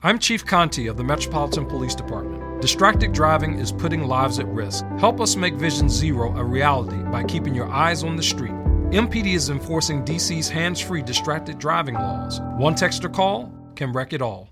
I'm Chief Conti of the Metropolitan Police Department. Distracted driving is putting lives at risk. Help us make Vision Zero a reality by keeping your eyes on the street. MPD is enforcing DC's hands free distracted driving laws. One text or call can wreck it all.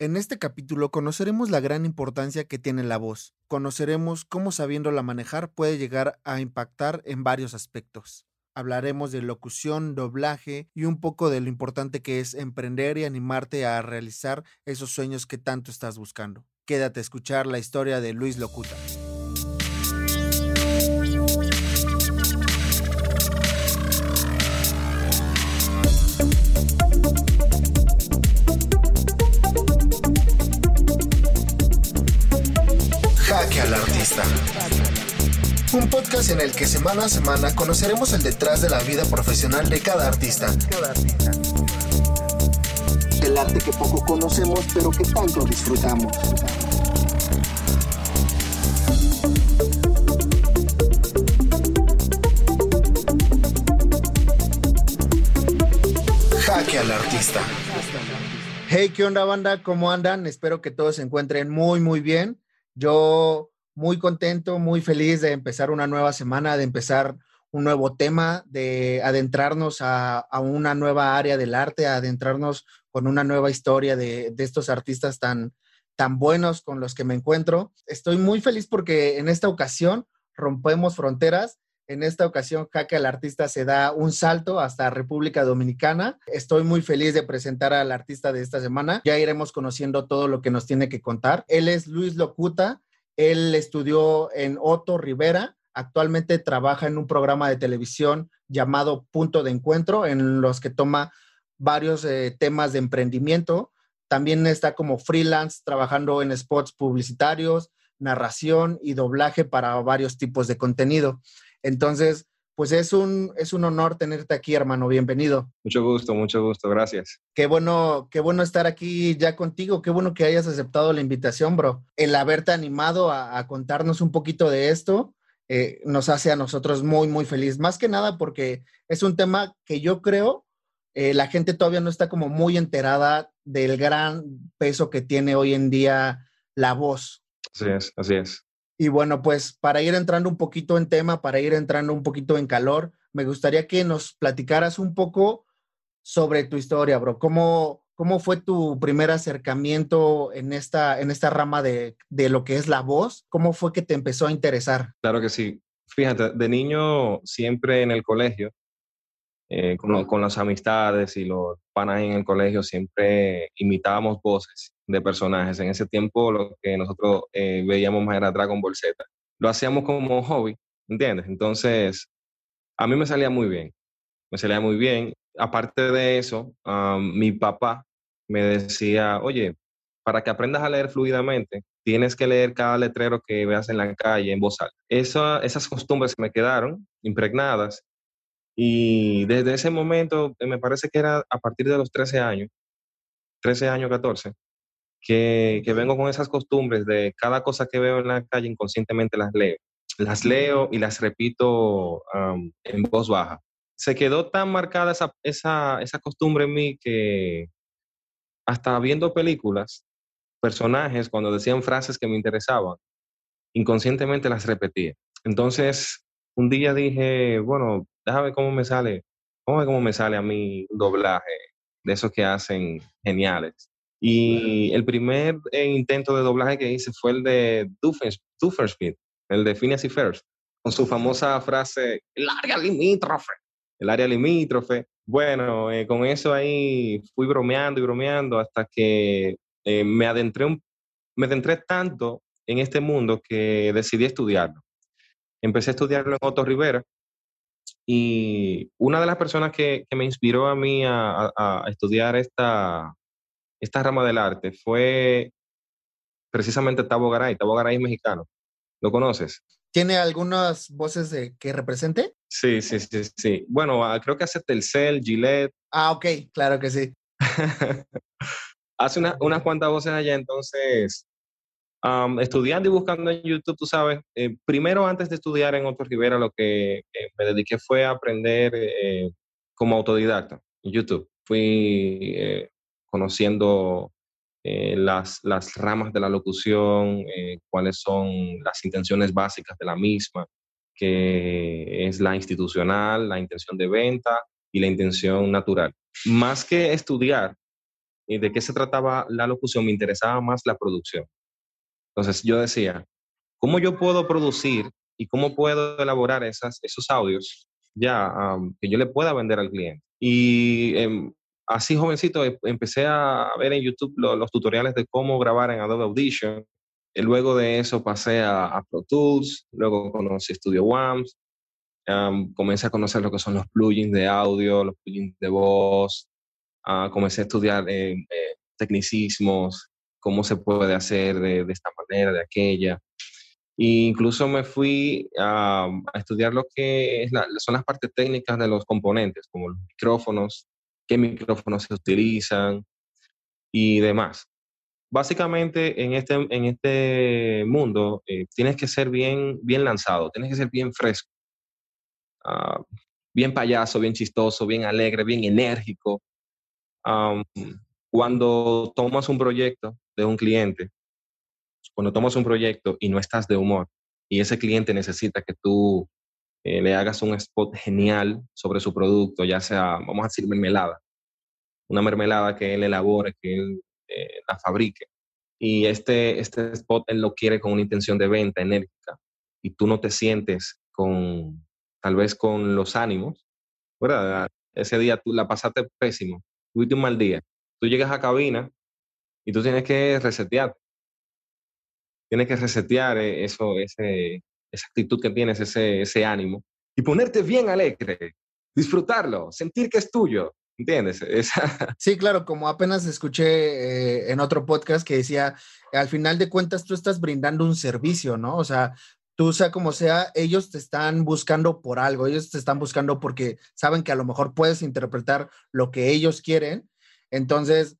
En este capítulo conoceremos la gran importancia que tiene la voz. Conoceremos cómo sabiéndola manejar puede llegar a impactar en varios aspectos. Hablaremos de locución, doblaje y un poco de lo importante que es emprender y animarte a realizar esos sueños que tanto estás buscando. Quédate a escuchar la historia de Luis Locuta. Jaque al artista. Un podcast en el que semana a semana conoceremos el detrás de la vida profesional de cada artista. El arte que poco conocemos pero que tanto disfrutamos. Jaque al artista. Hey, ¿qué onda banda? ¿Cómo andan? Espero que todos se encuentren muy, muy bien. Yo muy contento, muy feliz de empezar una nueva semana, de empezar un nuevo tema, de adentrarnos a, una nueva área del arte, adentrarnos con una nueva historia de, estos artistas tan, tan buenos con los que me encuentro. Estoy muy feliz porque en esta ocasión rompemos fronteras. En esta ocasión, Jaque al Artista se da un salto hasta República Dominicana. Estoy muy feliz de presentar al artista de esta semana. Ya iremos conociendo todo lo que nos tiene que contar. Él es Luis Locuta, él estudió en Otto Rivera, actualmente trabaja en un programa de televisión llamado Punto de Encuentro, en los que toma varios eh, temas de emprendimiento. También está como freelance trabajando en spots publicitarios, narración y doblaje para varios tipos de contenido. Entonces, pues es un, es un honor tenerte aquí, hermano. Bienvenido. Mucho gusto, mucho gusto. Gracias. Qué bueno, qué bueno estar aquí ya contigo. Qué bueno que hayas aceptado la invitación, bro. El haberte animado a, a contarnos un poquito de esto eh, nos hace a nosotros muy, muy feliz. Más que nada porque es un tema que yo creo eh, la gente todavía no está como muy enterada del gran peso que tiene hoy en día la voz. Así es, así es. Y bueno, pues para ir entrando un poquito en tema, para ir entrando un poquito en calor, me gustaría que nos platicaras un poco sobre tu historia, bro. ¿Cómo, cómo fue tu primer acercamiento en esta, en esta rama de, de lo que es la voz? ¿Cómo fue que te empezó a interesar? Claro que sí. Fíjate, de niño siempre en el colegio, eh, con, las amistades y los panas en el colegio, siempre imitábamos voces de personajes. En ese tiempo lo que nosotros eh, veíamos más era Dragon Ball Z. Lo hacíamos como hobby, ¿entiendes? Entonces, a mí me salía muy bien, me salía muy bien. Aparte de eso, mi papá me decía, oye, para que aprendas a leer fluidamente, tienes que leer cada letrero que veas en la calle en voz alta. Esa, esas costumbres me quedaron impregnadas y desde ese momento, me parece que era a partir de los 13 años, 13 años, 14, que, que, vengo con esas costumbres de cada cosa que veo en la calle inconscientemente las leo. Las leo y las repito um, en voz baja. Se quedó tan marcada esa, esa, esa costumbre en mí que hasta viendo películas, personajes, cuando decían frases que me interesaban, inconscientemente las repetía. Entonces, un día dije, bueno, déjame cómo me sale, cómo, cómo me sale a mí un doblaje de esos que hacen geniales. Y el primer eh, intento de doblaje que hice fue el de Dufferspeed, el de Phineas y First, con su famosa frase, el área limítrofe, el área limítrofe. Bueno, eh, con eso ahí fui bromeando y bromeando hasta que eh, me, adentré un, me adentré tanto en este mundo que decidí estudiarlo. Empecé a estudiarlo en Otto Rivera y una de las personas que, que me inspiró a mí a, a, a estudiar esta, esta rama del arte fue precisamente Tabo Garay. Tabo Garay es mexicano. ¿Lo conoces? ¿Tiene algunas voces de, que represente? Sí, sí, sí, sí. Bueno, uh, creo que hace Telcel, Gillette. Ah, ok, claro que sí. hace una, unas cuantas voces allá, entonces, um, estudiando y buscando en YouTube, tú sabes, eh, primero antes de estudiar en Otto Rivera, lo que eh, me dediqué fue a aprender eh, como autodidacta en YouTube. Fui conociendo eh, las, las, ramas de la locución, eh, cuáles son las intenciones básicas de la misma, que es la institucional, la intención de venta y la intención natural. Más que estudiar de qué se trataba la locución, me interesaba más la producción. Entonces yo decía, ¿cómo yo puedo producir y cómo puedo elaborar esos audios ya que yo le pueda vender al cliente? Y em, así jovencito em, empecé a ver en YouTube los tutoriales de cómo grabar en Adobe Audition. Y luego de eso pasé a, Pro Tools, luego conocí Studio One, comencé a conocer lo que son los plugins de audio, los plugins de voz, uh, comencé a estudiar eh, eh, tecnicismos, cómo se puede hacer de, esta manera, de aquella. E incluso me fui a, estudiar lo que son las partes técnicas de los componentes, como los micrófonos, qué micrófonos se utilizan y demás. Básicamente en este, en este mundo eh, tienes que ser bien, bien lanzado, tienes que ser bien fresco, ah, bien payaso, bien chistoso, bien alegre, bien enérgico. cuando tomas un proyecto de un cliente, cuando tomas un proyecto y no estás de humor y ese cliente necesita que tú eh, le hagas un spot genial sobre su producto, ya sea, vamos a decir, mermelada, una mermelada que él elabore, que él eh, la fabrique. Y este, este spot él lo quiere con una intención de venta enérgica y tú no te sientes con, tal vez con los ánimos, ¿verdad? Ese día tú la pasaste pésimo, tuviste un mal día. Tú llegas a cabina y tú tienes que resetear. Tienes que resetear eh, eso, ese, esa actitud que tienes, ese, ese ánimo, y ponerte bien alegre, disfrutarlo, sentir que es tuyo, ¿entiendes? Sí, claro, como apenas escuché eh, en otro podcast que decía, al final de cuentas tú estás brindando un servicio, ¿no? O sea, tú sea como sea, ellos te están buscando por algo, ellos te están buscando porque saben que a lo mejor puedes interpretar lo que ellos quieren. Entonces,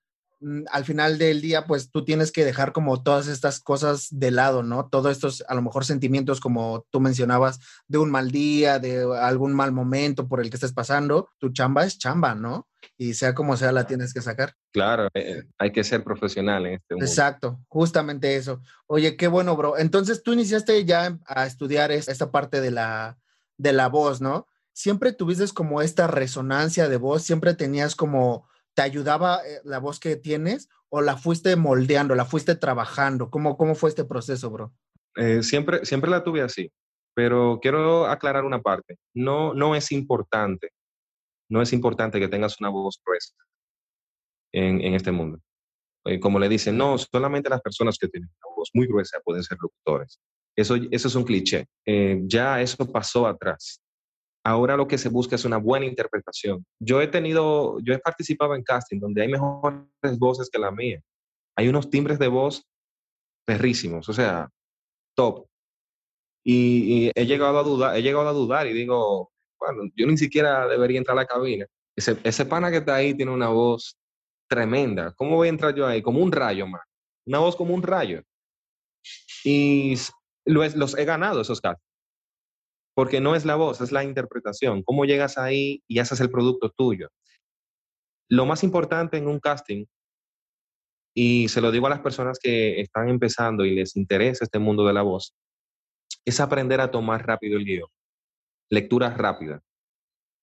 al final del día, pues tú tienes que dejar como todas estas cosas de lado, ¿no? Todos estos, a lo mejor, sentimientos como tú mencionabas, de un mal día, de algún mal momento por el que estés pasando, tu chamba es chamba, ¿no? Y sea como sea, la tienes que sacar. Claro, eh, hay que ser profesional en este mundo. Exacto, justamente eso. Oye, qué bueno, bro. Entonces tú iniciaste ya a estudiar esta parte de la, de la voz, ¿no? Siempre tuviste como esta resonancia de voz, siempre tenías como ¿Te ayudaba eh, la voz que tienes o la fuiste moldeando, la fuiste trabajando? ¿Cómo, cómo fue este proceso, bro? Eh, siempre, siempre la tuve así, pero quiero aclarar una parte. No, no es importante, no es importante que tengas una voz gruesa en, en este mundo. Eh, como le dicen, no, solamente las personas que tienen una voz muy gruesa pueden ser locutores. Eso, eso es un cliché. ya eso pasó atrás. Ahora lo que se busca es una buena interpretación. Yo he tenido, yo he participado en casting donde hay mejores voces que la mía. Hay unos timbres de voz perrísimos, o sea, top. Y, he llegado a dudar, he llegado a dudar y digo, bueno, yo ni siquiera debería entrar a la cabina. Ese, ese pana que está ahí tiene una voz tremenda. ¿Cómo voy a entrar yo ahí? Como un rayo, más. Una voz como un rayo. Y los, los he ganado esos castings porque no es la voz, es la interpretación. Cómo llegas ahí y haces el producto tuyo. Lo más importante en un casting, y se lo digo a las personas que están empezando y les interesa este mundo de la voz, es aprender a tomar rápido el guion. Lectura rápida.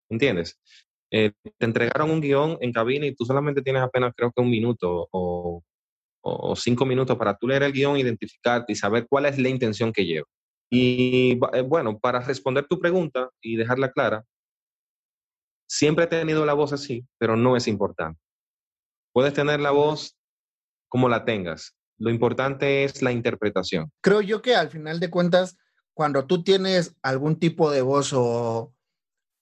¿Entiendes? Eh, te entregaron un guion en cabina y tú solamente tienes apenas creo que un minuto o, o cinco minutos para tú leer el guion, identificarte y saber cuál es la intención que lleva. Y eh, bueno, para responder tu pregunta y dejarla clara, siempre he tenido la voz así, pero no es importante. Puedes tener la voz como la tengas. Lo importante es la interpretación. Creo yo que al final de cuentas, cuando tú tienes algún tipo de voz o,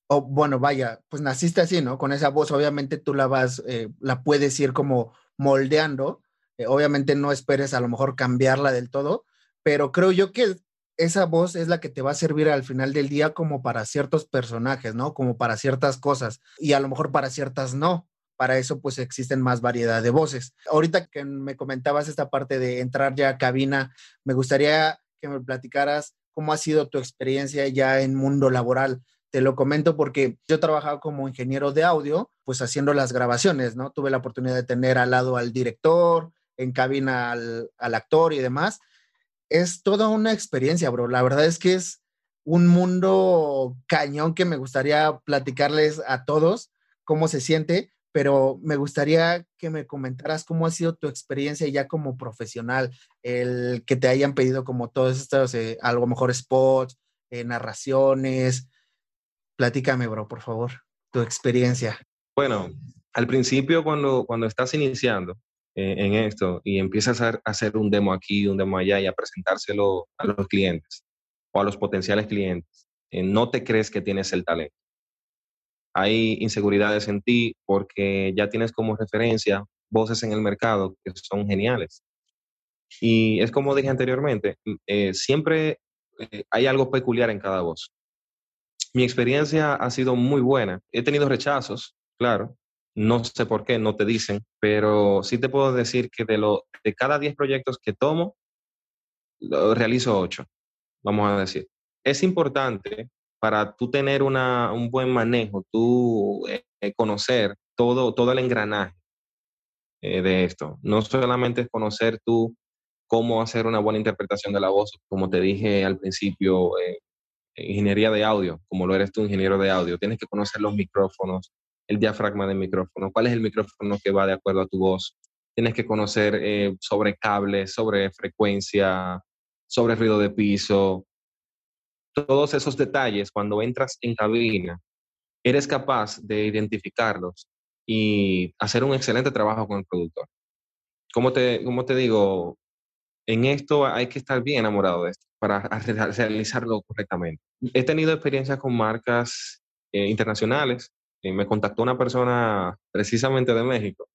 o bueno, vaya, pues naciste así, ¿no? Con esa voz, obviamente tú la vas, eh, la puedes ir como moldeando. Eh, obviamente no esperes a lo mejor cambiarla del todo, pero creo yo que esa voz es la que te va a servir al final del día como para ciertos personajes, ¿no? Como para ciertas cosas y a lo mejor para ciertas no. Para eso pues existen más variedad de voces. Ahorita que me comentabas esta parte de entrar ya a cabina, me gustaría que me platicaras cómo ha sido tu experiencia ya en mundo laboral. Te lo comento porque yo trabajaba como ingeniero de audio, pues haciendo las grabaciones, ¿no? Tuve la oportunidad de tener al lado al director, en cabina al, al actor y demás. Es toda una experiencia, bro. La verdad es que es un mundo cañón que me gustaría platicarles a todos cómo se siente, pero me gustaría que me comentaras cómo ha sido tu experiencia ya como profesional, el que te hayan pedido como todos estos, eh, algo mejor spots, eh, narraciones. Platícame, bro, por favor, tu experiencia. Bueno, al principio cuando, cuando estás iniciando en esto y empiezas a hacer un demo aquí, un demo allá y a presentárselo a los clientes o a los potenciales clientes, no te crees que tienes el talento hay inseguridades en ti porque ya tienes como referencia voces en el mercado que son geniales. Y es como dije anteriormente, eh, siempre eh, hay algo peculiar en cada voz. Mi experiencia ha sido muy buena. He tenido rechazos, claro. No sé por qué, no te dicen, pero sí te puedo decir que de, lo, de cada 10 proyectos que tomo, realizo 8, vamos a decir. Es importante para tú tener una, un buen manejo, tú eh, eh, conocer todo, todo el engranaje eh, de esto. No solamente es conocer tú cómo hacer una buena interpretación de la voz, como te dije al principio, ingeniería de audio, como lo eres tú, ingeniero de audio. Tienes que conocer los micrófonos, el diafragma del micrófono, cuál es el micrófono que va de acuerdo a tu voz. Tienes que conocer sobre cables, sobre frecuencia, sobre ruido de piso, todos esos detalles, cuando entras en cabina, eres capaz de identificarlos y hacer un excelente trabajo con el productor. Como te, como te digo, en esto hay que estar bien enamorado de esto para realizarlo correctamente. He tenido experiencias con marcas eh, internacionales. Eh, me contactó una persona precisamente de México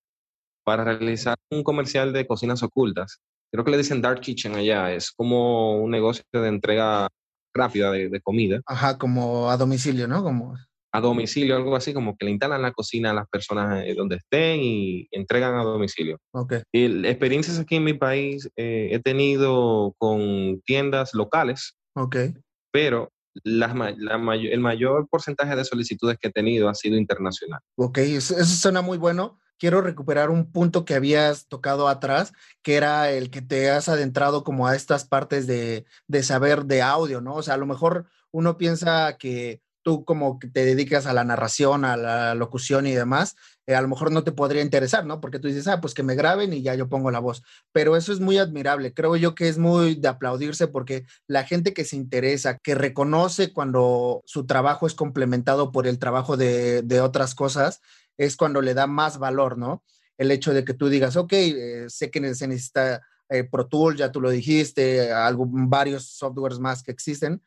para realizar un comercial de cocinas ocultas. Creo que le dicen Dark Kitchen allá. Es como un negocio de entrega rápida de, comida. Ajá, como a domicilio, ¿no? Como... A domicilio, algo así, como que le instalan la cocina a las personas eh, donde estén y entregan a domicilio. Ok. Y experiencias aquí en mi país eh, he tenido con tiendas locales. Ok. Pero la, la el mayor porcentaje de solicitudes que he tenido ha sido internacional. Ok, eso, eso suena muy bueno quiero recuperar un punto que habías tocado atrás, que era el que te has adentrado como a estas partes de, saber de audio, ¿no? O sea, a lo mejor uno piensa que tú como que te dedicas a la narración, a la locución y demás, eh, a lo mejor no te podría interesar, ¿no? Porque tú dices, ah, pues que me graben y ya yo pongo la voz. Pero eso es muy admirable. Creo yo que es muy de aplaudirse porque la gente que se interesa, que reconoce cuando su trabajo es complementado por el trabajo de, otras cosas, es cuando le da más valor, ¿no? El hecho de que tú digas, ok, eh, sé que se necesita eh, Pro Tools, ya tú lo dijiste, algo, varios softwares más que existen,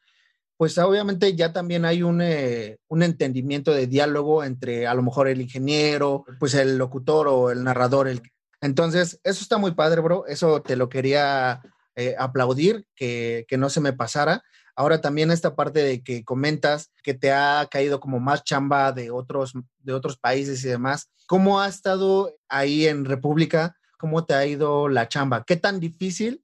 pues obviamente ya también hay un, eh, un, entendimiento de diálogo entre a lo mejor el ingeniero, pues el locutor o el narrador. El... Entonces, eso está muy padre, bro. Eso te lo quería aplaudir, que, que no se me pasara. Ahora también esta parte de que comentas que te ha caído como más chamba de otros, de otros países y demás. ¿Cómo ha estado ahí en República? ¿Cómo te ha ido la chamba? ¿Qué tan difícil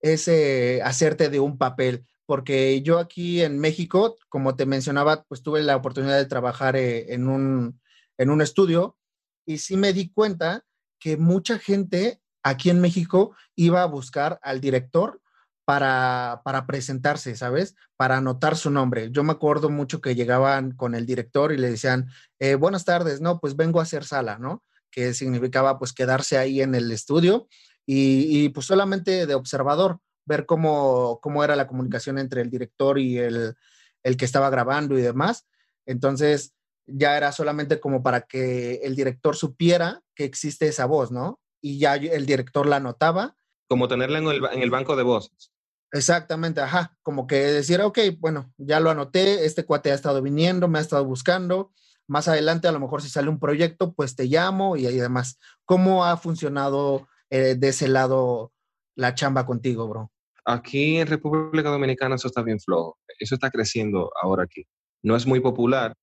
es eh, hacerte de un papel? Porque yo aquí en México, como te mencionaba, pues tuve la oportunidad de trabajar eh, en, un, en un estudio y sí me di cuenta que mucha gente aquí en México iba a buscar al director para, para presentarse, ¿sabes? Para anotar su nombre. Yo me acuerdo mucho que llegaban con el director y le decían, eh, buenas tardes, no, pues vengo a hacer sala, ¿no? Que significaba pues quedarse ahí en el estudio y, pues solamente de observador, ver cómo, cómo era la comunicación entre el director y el, el que estaba grabando y demás. Entonces, ya era solamente como para que el director supiera que existe esa voz, ¿no? Y ya el director la anotaba como tenerla en el, en el banco de voces. Exactamente, ajá, como que decir, ok, bueno, ya lo anoté, este cuate ha estado viniendo, me ha estado buscando, más adelante a lo mejor si sale un proyecto, pues te llamo y, y demás. ¿Cómo ha funcionado eh, de ese lado la chamba contigo, bro? Aquí en República Dominicana eso está bien flojo, eso está creciendo ahora aquí. No es muy popular.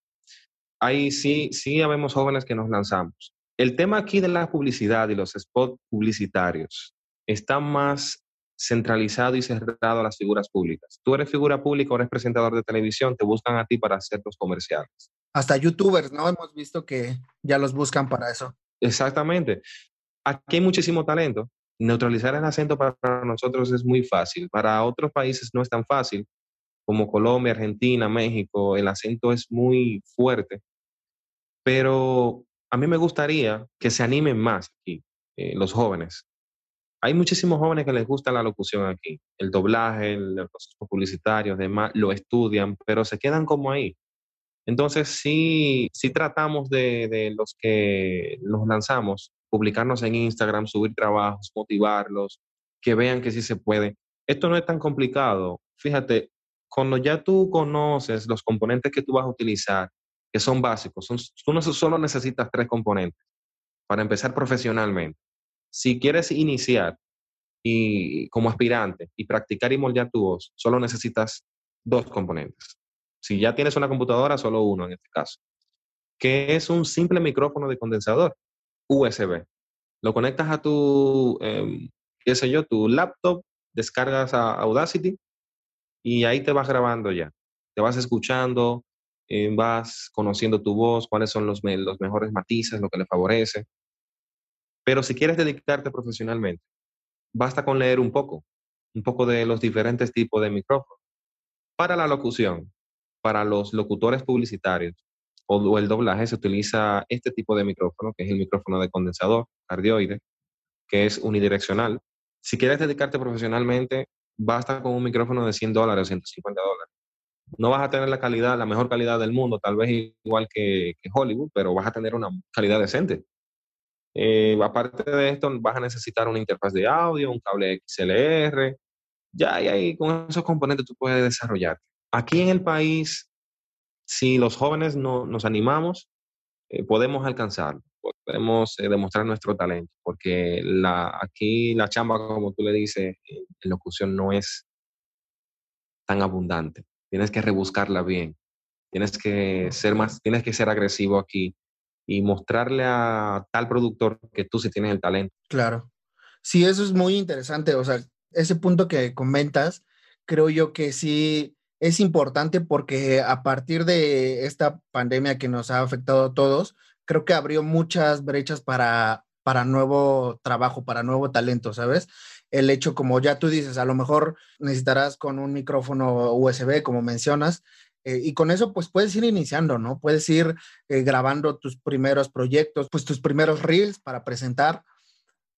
Ahí sí, sí habemos jóvenes que nos lanzamos. El tema aquí de la publicidad y los spots publicitarios está más centralizado y cerrado a las figuras públicas. Tú eres figura pública eres presentador de televisión, te buscan a ti para hacer los comerciales. Hasta youtubers, ¿no? Hemos visto que ya los buscan para eso. Exactamente. Aquí hay muchísimo talento, neutralizar el acento para nosotros es muy fácil. Para otros países no es tan fácil, como Colombia, Argentina, México, el acento es muy fuerte. Pero a mí me gustaría que se animen más aquí, eh, los jóvenes. Hay muchísimos jóvenes que les gusta la locución aquí, el doblaje, los publicitarios, demás, lo estudian, pero se quedan como ahí. Entonces, sí, sí tratamos de, de los que nos lanzamos, publicarnos en Instagram, subir trabajos, motivarlos, que vean que sí se puede. Esto no es tan complicado. Fíjate, cuando ya tú conoces los componentes que tú vas a utilizar, que son básicos, tú no solo necesitas tres componentes para empezar profesionalmente. Si quieres iniciar y como aspirante y practicar y moldear tu voz, solo necesitas dos componentes. Si ya tienes una computadora, solo uno en este caso, que es un simple micrófono de condensador USB. Lo conectas a tu, em, qué sé yo, tu laptop, descargas a Audacity y ahí te vas grabando ya. Te vas escuchando, eh, vas conociendo tu voz, cuáles son los, los mejores matices, lo que le favorece. Pero si quieres dedicarte profesionalmente, basta con leer un poco, un poco de los diferentes tipos de micrófonos. Para la locución, para los locutores publicitarios o, el doblaje se utiliza este tipo de micrófono, que es el micrófono de condensador cardioide, que es unidireccional. Si quieres dedicarte profesionalmente, basta con un micrófono de 100 dólares o 150 dólares. No vas a tener la calidad, la mejor calidad del mundo, tal vez igual que, Hollywood, pero vas a tener una calidad decente. Eh, aparte de esto, vas a necesitar una interfaz de audio, un cable XLR. Ya y ahí con esos componentes tú puedes desarrollarte. Aquí en el país, si los jóvenes no, nos animamos, eh, podemos alcanzarlo, podemos eh, demostrar nuestro talento, porque la, aquí la chamba, como tú le dices, en locución no es tan abundante. Tienes que rebuscarla bien, tienes que ser más, tienes que ser agresivo aquí y mostrarle a tal productor que tú sí tienes el talento. Claro. Sí, eso es muy interesante. O sea, ese punto que comentas, creo yo que sí es importante porque a partir de esta pandemia que nos ha afectado a todos, creo que abrió muchas brechas para, para nuevo trabajo, para nuevo talento, ¿sabes? El hecho, como ya tú dices, a lo mejor necesitarás con un micrófono USB, como mencionas, eh, y con eso, pues puedes ir iniciando, ¿no? Puedes ir eh, grabando tus primeros proyectos, pues tus primeros reels para presentar,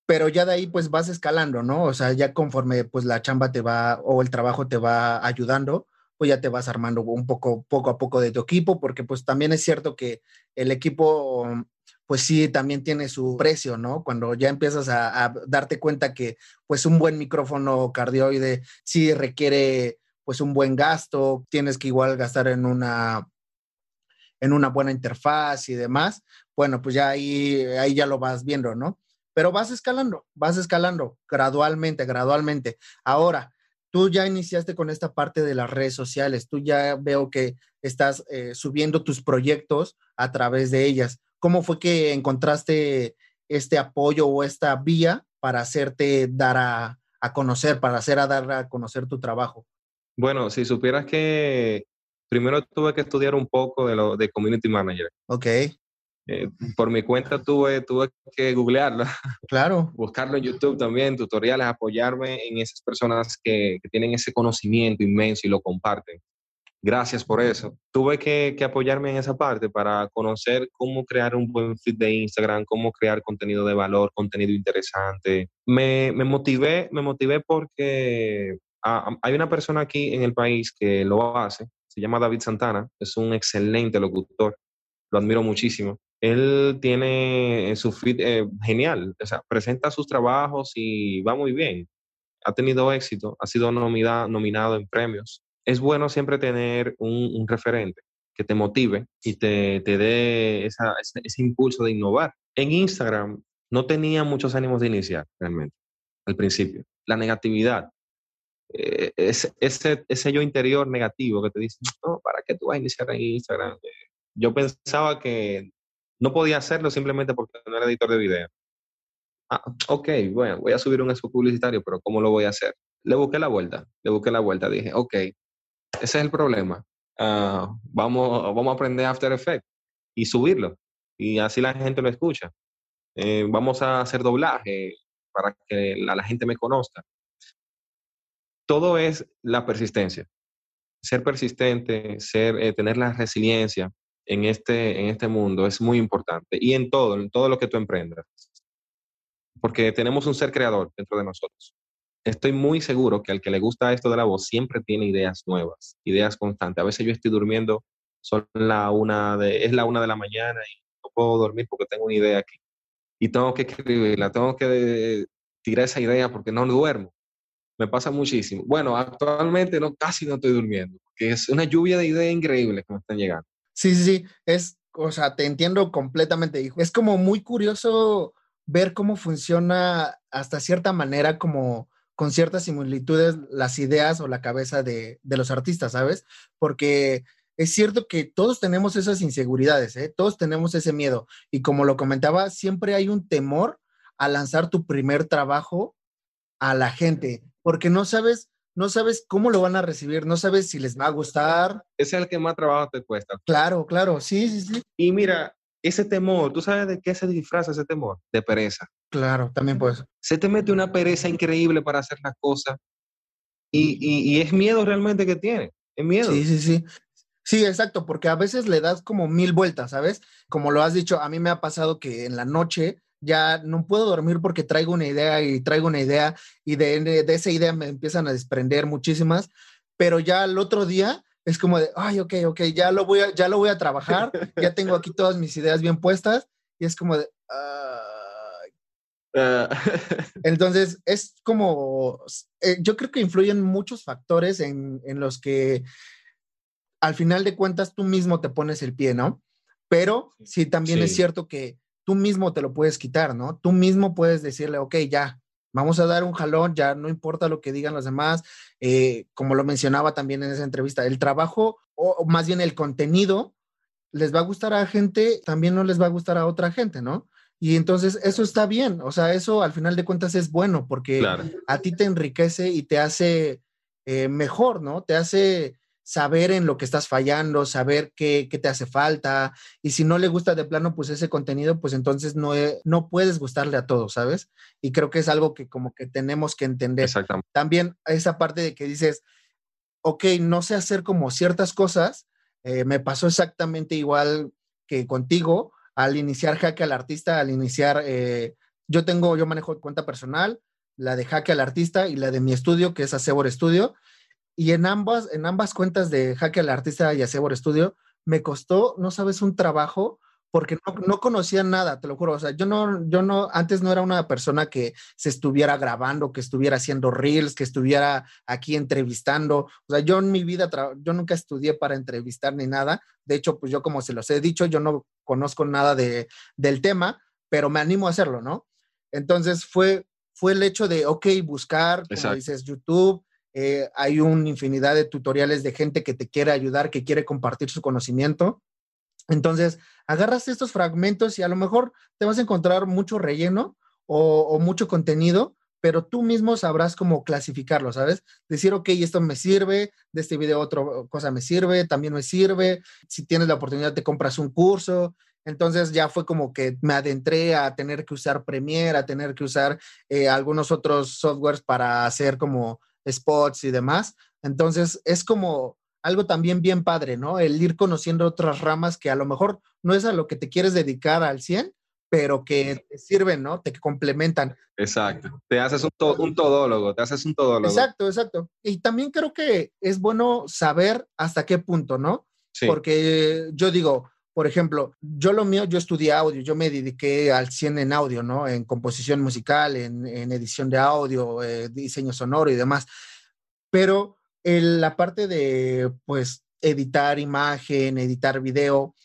pero ya de ahí, pues vas escalando, ¿no? O sea, ya conforme, pues la chamba te va o el trabajo te va ayudando, pues ya te vas armando un poco, poco a poco de tu equipo, porque pues también es cierto que el equipo, pues sí, también tiene su precio, ¿no? Cuando ya empiezas a, darte cuenta que pues un buen micrófono cardioide sí requiere pues un buen gasto, tienes que igual gastar en una en una buena interfaz y demás, bueno, pues ya ahí, ahí ya lo vas viendo, ¿no? Pero vas escalando, vas escalando gradualmente, gradualmente. Ahora, tú ya iniciaste con esta parte de las redes sociales, tú ya veo que estás eh, subiendo tus proyectos a través de ellas. ¿Cómo fue que encontraste este apoyo o esta vía para hacerte dar a, conocer, para hacer a dar a conocer tu trabajo? Bueno, si supieras que primero tuve que estudiar un poco de lo de community manager. Ok. Eh, por mi cuenta tuve, tuve que googlearlo. Claro. Buscarlo en YouTube también, tutoriales, apoyarme en esas personas que, que, tienen ese conocimiento inmenso y lo comparten. Gracias por eso. Tuve que, que, apoyarme en esa parte para conocer cómo crear un buen feed de Instagram, cómo crear contenido de valor, contenido interesante. Me, me motivé, me motivé porque ah, hay una persona aquí en el país que lo hace, se llama David Santana, es un excelente locutor, lo admiro muchísimo él tiene su feed eh, genial, o sea, presenta sus trabajos y va muy bien. Ha tenido éxito, ha sido nominado en premios. Es bueno siempre tener un, referente que te motive y te, te dé ese, impulso de innovar. En Instagram no tenía muchos ánimos de iniciar realmente al principio. La negatividad, eh, ese, ese, yo interior negativo que te dice, no, ¿para qué tú vas a iniciar en Instagram? Yo pensaba que no podía hacerlo simplemente porque no era editor de video. Ah, ok, bueno, voy a subir un expo publicitario, pero ¿cómo lo voy a hacer? Le busqué la vuelta, le busqué la vuelta, dije, ok, ese es el problema. Ah, vamos, vamos a aprender After Effects y subirlo. Y así la gente lo escucha. Eh, vamos a hacer doblaje. para que la, gente me conozca. Todo es la persistencia. Ser persistente, ser, eh, tener la resiliencia en este, en este mundo es muy importante y en todo, en todo lo que tú emprendas. Porque tenemos un ser creador dentro de nosotros. Estoy muy seguro que al que le gusta esto de la voz siempre tiene ideas nuevas, ideas constantes. A veces yo estoy durmiendo, son la una de, es la una de la mañana y no puedo dormir porque tengo una idea aquí y tengo que escribirla, tengo que tirar esa idea porque no duermo. Me pasa muchísimo. Bueno, actualmente no, casi no estoy durmiendo, porque es una lluvia de ideas increíbles que me están llegando. Sí, sí, sí, es, o sea, te entiendo completamente. Es como muy curioso ver cómo funciona hasta cierta manera, como con ciertas similitudes, las ideas o la cabeza de, de los artistas, ¿sabes? Porque es cierto que todos tenemos esas inseguridades, ¿eh? todos tenemos ese miedo. Y como lo comentaba, siempre hay un temor a lanzar tu primer trabajo a la gente, porque no sabes, no sabes cómo lo van a recibir, no sabes si les va a gustar. es el que más trabajo te cuesta. Claro, claro, sí, sí, sí. Y mira, ese temor, ¿tú sabes de qué se disfraza ese temor? De pereza. Claro, también puedes. Se te mete una pereza increíble para hacer las cosas y, y, y es miedo realmente que tiene. Es miedo. Sí, sí, sí. Sí, exacto, porque a veces le das como mil vueltas, ¿sabes? Como lo has dicho, a mí me ha pasado que en la noche ya no puedo dormir porque traigo una idea y traigo una idea y de, esa idea me empiezan a desprender muchísimas, pero ya el otro día es como de, ay, ok, ok, ya lo voy a, ya lo voy a trabajar, ya tengo aquí todas mis ideas bien puestas y es como de, ah. entonces es como, eh, yo creo que influyen muchos factores en, en los que al final de cuentas tú mismo te pones el pie, ¿no? Pero sí, también es cierto que tú mismo te lo puedes quitar, ¿no? Tú mismo puedes decirle, ok, ya, vamos a dar un jalón, ya no importa lo que digan los demás, eh, como lo mencionaba también en esa entrevista, el trabajo o, más bien el contenido les va a gustar a gente, también no les va a gustar a otra gente, ¿no? Y entonces eso está bien, o sea, eso al final de cuentas es bueno porque a ti te enriquece y te hace eh, mejor, ¿no? Te hace saber en lo que estás fallando, saber qué, te hace falta. Y si no le gusta de plano, pues ese contenido, pues entonces no, no puedes gustarle a todos, ¿sabes? Y creo que es algo que como que tenemos que entender. Exactamente. También esa parte de que dices, ok, no sé hacer como ciertas cosas, eh, me pasó exactamente igual que contigo al iniciar Jaque al Artista, al iniciar, eh, yo tengo, yo manejo cuenta personal, la de Jaque al Artista y la de mi estudio, que es Acebor Studio y en ambas, en ambas cuentas de Jaque al Artista y Acebor Studio, me costó, no sabes, un trabajo porque no, conocía nada, te lo juro. O sea, yo no, yo no, antes no era una persona que se estuviera grabando, que estuviera haciendo reels, que estuviera aquí entrevistando. O sea, yo en mi vida, yo nunca estudié para entrevistar ni nada. De hecho, pues yo como se los he dicho, yo no conozco nada de, del tema, pero me animo a hacerlo, ¿no? Entonces fue, fue el hecho de, ok, buscar, como dices, YouTube, eh, hay una infinidad de tutoriales de gente que te quiere ayudar, que quiere compartir su conocimiento. Entonces, agarras estos fragmentos y a lo mejor te vas a encontrar mucho relleno o, mucho contenido, pero tú mismo sabrás cómo clasificarlo, ¿sabes? Decir, ok, esto me sirve, de este video otra cosa me sirve, también me sirve. Si tienes la oportunidad, te compras un curso. Entonces ya fue como que me adentré a tener que usar Premiere, a tener que usar eh, algunos otros softwares para hacer como spots y demás. Entonces, es como algo también bien padre, ¿no? El ir conociendo otras ramas que a lo mejor no es a lo que te quieres dedicar al 100, pero que te sirven, ¿no? Te complementan. Exacto. Te haces un, un, todólogo, te haces un todólogo. Exacto, exacto. Y también creo que es bueno saber hasta qué punto, ¿no? Sí. Porque yo digo, por ejemplo, yo lo mío, yo estudié audio, yo me dediqué al 100 en audio, ¿no? En composición musical, en, edición de audio, eh, diseño sonoro y demás. Pero en la parte de, pues, editar imagen, editar video,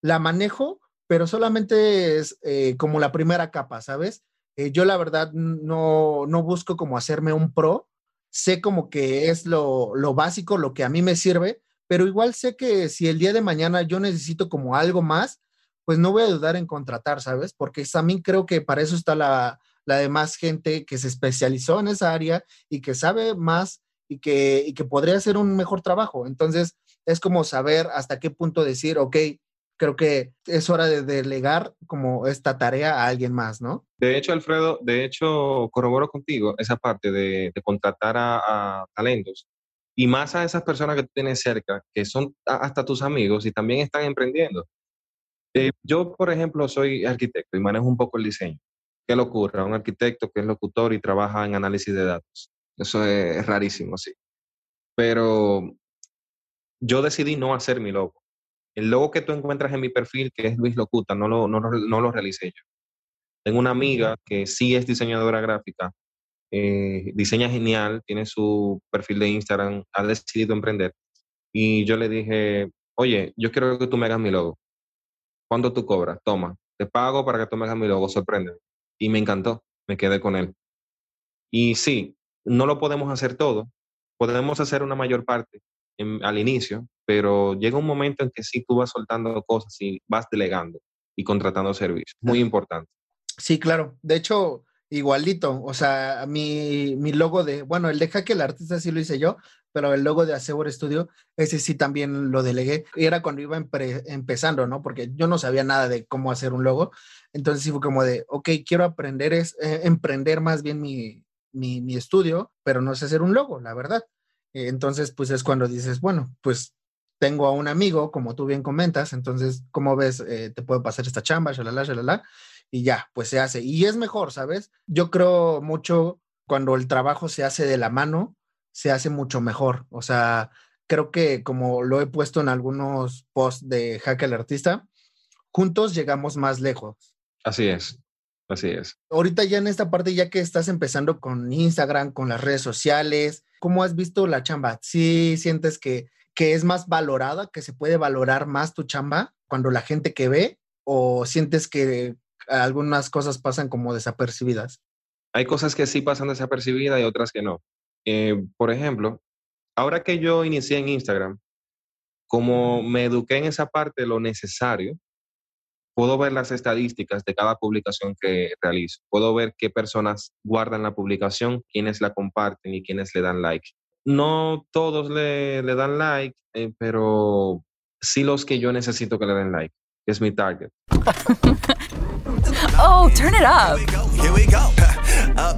la manejo, pero solamente es eh, como la primera capa, ¿sabes? Eh, yo la verdad no, no busco como hacerme un pro, sé como que es lo, lo básico, lo que a mí me sirve, pero igual sé que si el día de mañana yo necesito como algo más, pues no voy a dudar en contratar, ¿sabes? Porque también creo que para eso está la, la demás gente que se especializó en esa área y que sabe más y que, que podría hacer un mejor trabajo. Entonces, es como saber hasta qué punto decir, ok, creo que es hora de delegar como esta tarea a alguien más, ¿no? De hecho, Alfredo, de hecho, corroboro contigo esa parte de, contratar a, talentos y más a esas personas que tienes cerca, que son hasta tus amigos y también están emprendiendo. Eh, yo, por ejemplo, soy arquitecto y manejo un poco el diseño. ¿Qué le ocurre un arquitecto que es locutor y trabaja en análisis de datos? Eso es rarísimo, sí. Pero yo decidí no hacer mi logo. El logo que tú encuentras en mi perfil, que es Luis Locuta, no lo, no, no lo realicé yo. Tengo una amiga que sí es diseñadora gráfica, eh, diseña genial, tiene su perfil de Instagram, ha decidido emprender. Y yo le dije, oye, yo quiero que tú me hagas mi logo. ¿Cuándo tú cobras? Toma, te pago para que tú me hagas mi logo, sorprende. Y me encantó, me quedé con él. Y sí, no lo podemos hacer todo, podemos hacer una mayor parte al inicio, pero llega un momento en que sí tú vas soltando cosas y vas delegando y contratando servicios. Muy importante. Sí, claro. De hecho, igualito. O sea, mi, mi logo de, bueno, el de Jaque el Artista sí lo hice yo, pero el logo de Asebor Studio, ese sí también lo delegué. Y era cuando iba empezando, ¿no? Porque yo no sabía nada de cómo hacer un logo. Entonces sí fue como de, ok, quiero aprender, es eh, emprender más bien mi, mi, mi, estudio, pero no sé hacer un logo, la verdad. Entonces, pues es cuando dices, bueno, pues tengo a un amigo, como tú bien comentas, entonces, ¿cómo ves? Eh, te puedo pasar esta chamba, shalala, shalala, y ya, pues se hace. Y es mejor, ¿sabes? Yo creo mucho cuando el trabajo se hace de la mano, se hace mucho mejor. O sea, creo que como lo he puesto en algunos posts de Hack el Artista, juntos llegamos más lejos. Así es, así es. Ahorita ya en esta parte, ya que estás empezando con Instagram, con las redes sociales, ¿cómo has visto la chamba? ¿Sí sientes que que es más valorada, que se puede valorar más tu chamba cuando la gente que ve o sientes que algunas cosas pasan como desapercibidas? Hay cosas que sí pasan desapercibidas y otras que no. Eh, por ejemplo, ahora que yo inicié en Instagram, como me eduqué en esa parte lo necesario, puedo ver las estadísticas de cada publicación que realizo. Puedo ver qué personas guardan la publicación, quiénes la comparten y quiénes le dan like no todos le, le dan like, eh, pero sí los que yo necesito que le den like, que es mi target. oh, turn it up. Here we go.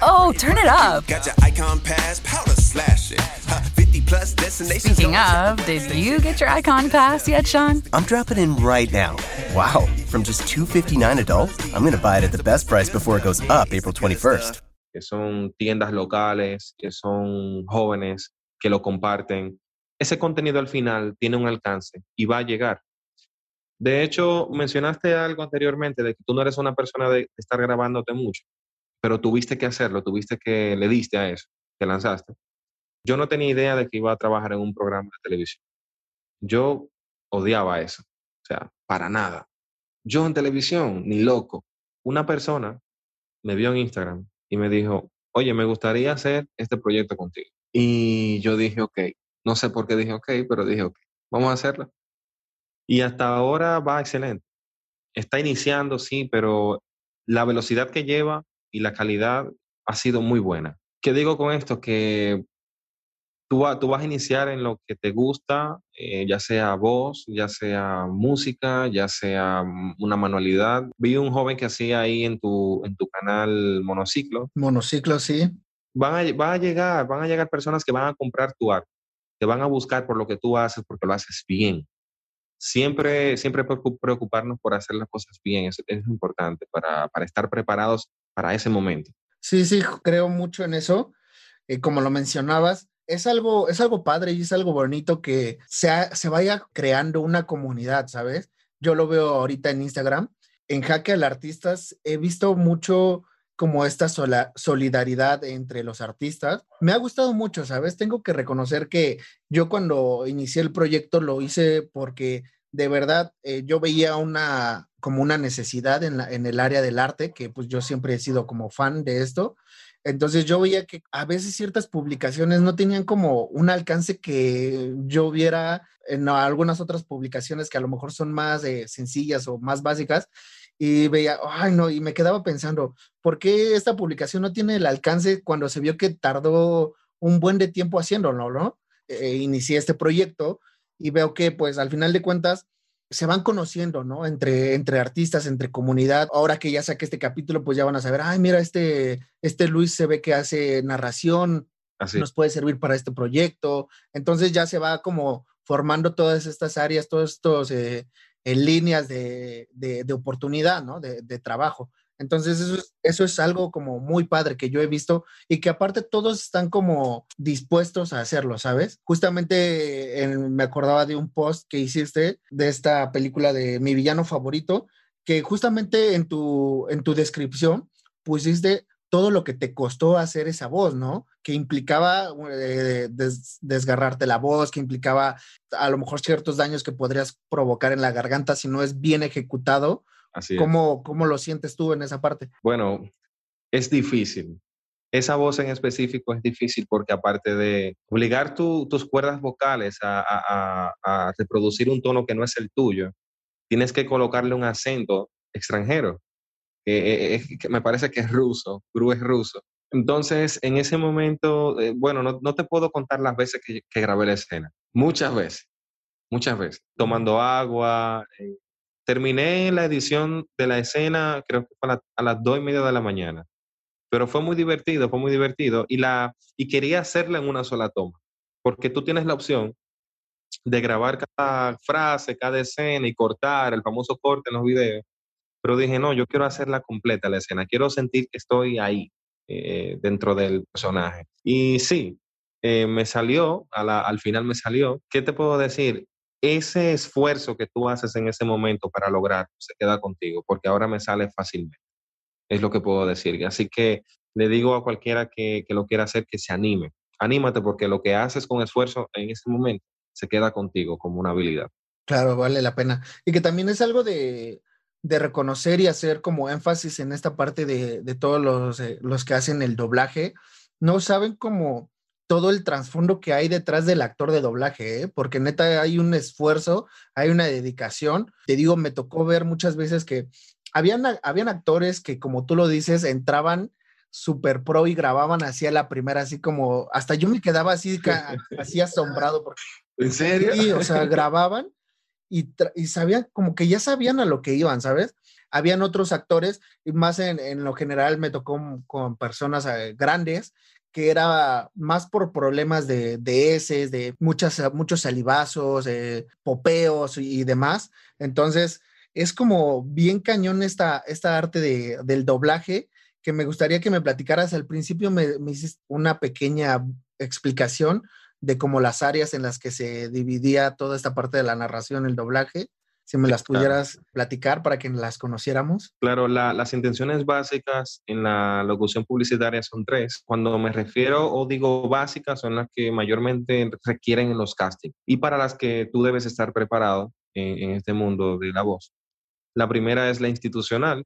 Oh, turn it up. Got your icon pass, powder slashing. 50 plus destinations. Speaking of, did you get your icon pass yet, Sean? I'm dropping in right now. Wow, from just 259 adult, I'm going to buy it at the best price before it goes up April 21st. Que son tiendas locales, que son jóvenes que lo comparten. Ese contenido al final tiene un alcance y va a llegar. De hecho, mencionaste algo anteriormente de que tú no eres una persona de estar grabándote mucho pero tuviste que hacerlo, tuviste que le diste a eso, te lanzaste. Yo no tenía idea de que iba a trabajar en un programa de televisión. Yo odiaba eso, o sea, para nada. Yo en televisión, ni loco. Una persona me vio en Instagram y me dijo, oye, me gustaría hacer este proyecto contigo. Y yo dije, ok, no sé por qué dije, ok, pero dije, ok, vamos a hacerlo. Y hasta ahora va excelente. Está iniciando, sí, pero la velocidad que lleva y la calidad ha sido muy buena. ¿Qué digo con esto? Que tú, tú vas a iniciar en lo que te gusta, eh, ya sea voz, ya sea música, ya sea una manualidad. Vi un joven que hacía ahí en tu, en tu canal monociclo. Monociclo, sí. Van a, a llegar, van a llegar personas que van a comprar tu arte, te van a buscar por lo que tú haces porque lo haces bien. Siempre, siempre preocuparnos por hacer las cosas bien, eso es importante para, para estar preparados para ese momento. Sí, sí, creo mucho en eso. Eh, como lo mencionabas, es algo, es algo padre y es algo bonito que se, se vaya creando una comunidad, ¿sabes? Yo lo veo ahorita en Instagram. En Jaque al Artistas he visto mucho como esta solidaridad entre los artistas. Me ha gustado mucho, ¿sabes? Tengo que reconocer que yo cuando inicié el proyecto lo hice porque de verdad eh, yo veía una como una necesidad en, en el área del arte, que pues yo siempre he sido como fan de esto. Entonces yo veía que a veces ciertas publicaciones no tenían como un alcance que yo viera en algunas otras publicaciones que a lo mejor son más eh, sencillas o más básicas y veía, ay no, y me quedaba pensando, ¿por qué esta publicación no tiene el alcance cuando se vio que tardó un buen de tiempo haciéndolo, ¿no? Eh, inicié este proyecto y veo que pues al final de cuentas se van conociendo, ¿no? Entre, entre artistas, entre comunidad. Ahora que ya saqué este capítulo, pues ya van a saber, ay, mira, este, este Luis se ve que hace narración, Así. nos puede servir para este proyecto. Entonces ya se va como formando todas estas áreas, todos estos eh, en líneas de, de, de, oportunidad, ¿no? De, de trabajo. Entonces, eso es, algo como muy padre que yo he visto y que aparte todos están como dispuestos a hacerlo, ¿sabes? Justamente en, me acordaba de un post que hiciste de esta película de Mi villano favorito, que justamente en tu, en tu descripción pusiste todo lo que te costó hacer esa voz, ¿no? Que implicaba eh, des, desgarrarte la voz, que implicaba a lo mejor ciertos daños que podrías provocar en la garganta si no es bien ejecutado Así ¿Cómo, ¿Cómo lo sientes tú en esa parte? Bueno, es difícil. Esa voz en específico es difícil porque aparte de obligar tu, tus cuerdas vocales a, a, a, reproducir un tono que no es el tuyo, tienes que colocarle un acento extranjero, que, eh, que me parece que es ruso, Gru es ruso. Entonces, en ese momento, eh, bueno, no, no, te puedo contar las veces que, que, grabé la escena. Muchas veces, muchas veces. Tomando agua, eh, Terminé la edición de la escena, creo que a, las dos y media de la mañana. Pero fue muy divertido, fue muy divertido. Y, la, y quería hacerla en una sola toma. Porque tú tienes la opción de grabar cada frase, cada escena y cortar el famoso corte en los videos. Pero dije, no, yo quiero hacerla completa la escena. Quiero sentir que estoy ahí, eh, dentro del personaje. Y sí, eh, me salió, a la, al final me salió. ¿Qué te puedo decir? Ese esfuerzo que tú haces en ese momento para lograr se queda contigo, porque ahora me sale fácilmente. Es lo que puedo decir. Así que le digo a cualquiera que, que, lo quiera hacer que se anime. Anímate porque lo que haces con esfuerzo en ese momento se queda contigo como una habilidad. Claro, vale la pena. Y que también es algo de, de reconocer y hacer como énfasis en esta parte de, de todos los, eh, los que hacen el doblaje. No saben cómo todo el trasfondo que hay detrás del actor de doblaje, ¿eh? porque neta hay un esfuerzo, hay una dedicación. Te digo, me tocó ver muchas veces que habían, habían actores que, como tú lo dices, entraban super pro y grababan así a la primera, así como, hasta yo me quedaba así, así asombrado. Porque, ¿En serio? Sí, o sea, grababan y, y sabían, como que ya sabían a lo que iban, ¿sabes? Habían otros actores, y más en, lo general me tocó con personas eh, grandes que era más por problemas de, de heces, de muchas, muchos salivazos, eh, popeos y demás. Entonces, es como bien cañón esta, esta arte de, del doblaje que me gustaría que me platicaras. Al principio me, me hiciste una pequeña explicación de cómo las áreas en las que se dividía toda esta parte de la narración, el doblaje, si me las pudieras claro. platicar para que las conociéramos. Claro, la, las intenciones básicas en la locución publicitaria son tres. Cuando me refiero o digo básicas, son las que mayormente requieren en los castings y para las que tú debes estar preparado en, en este mundo de la voz. La primera es la institucional.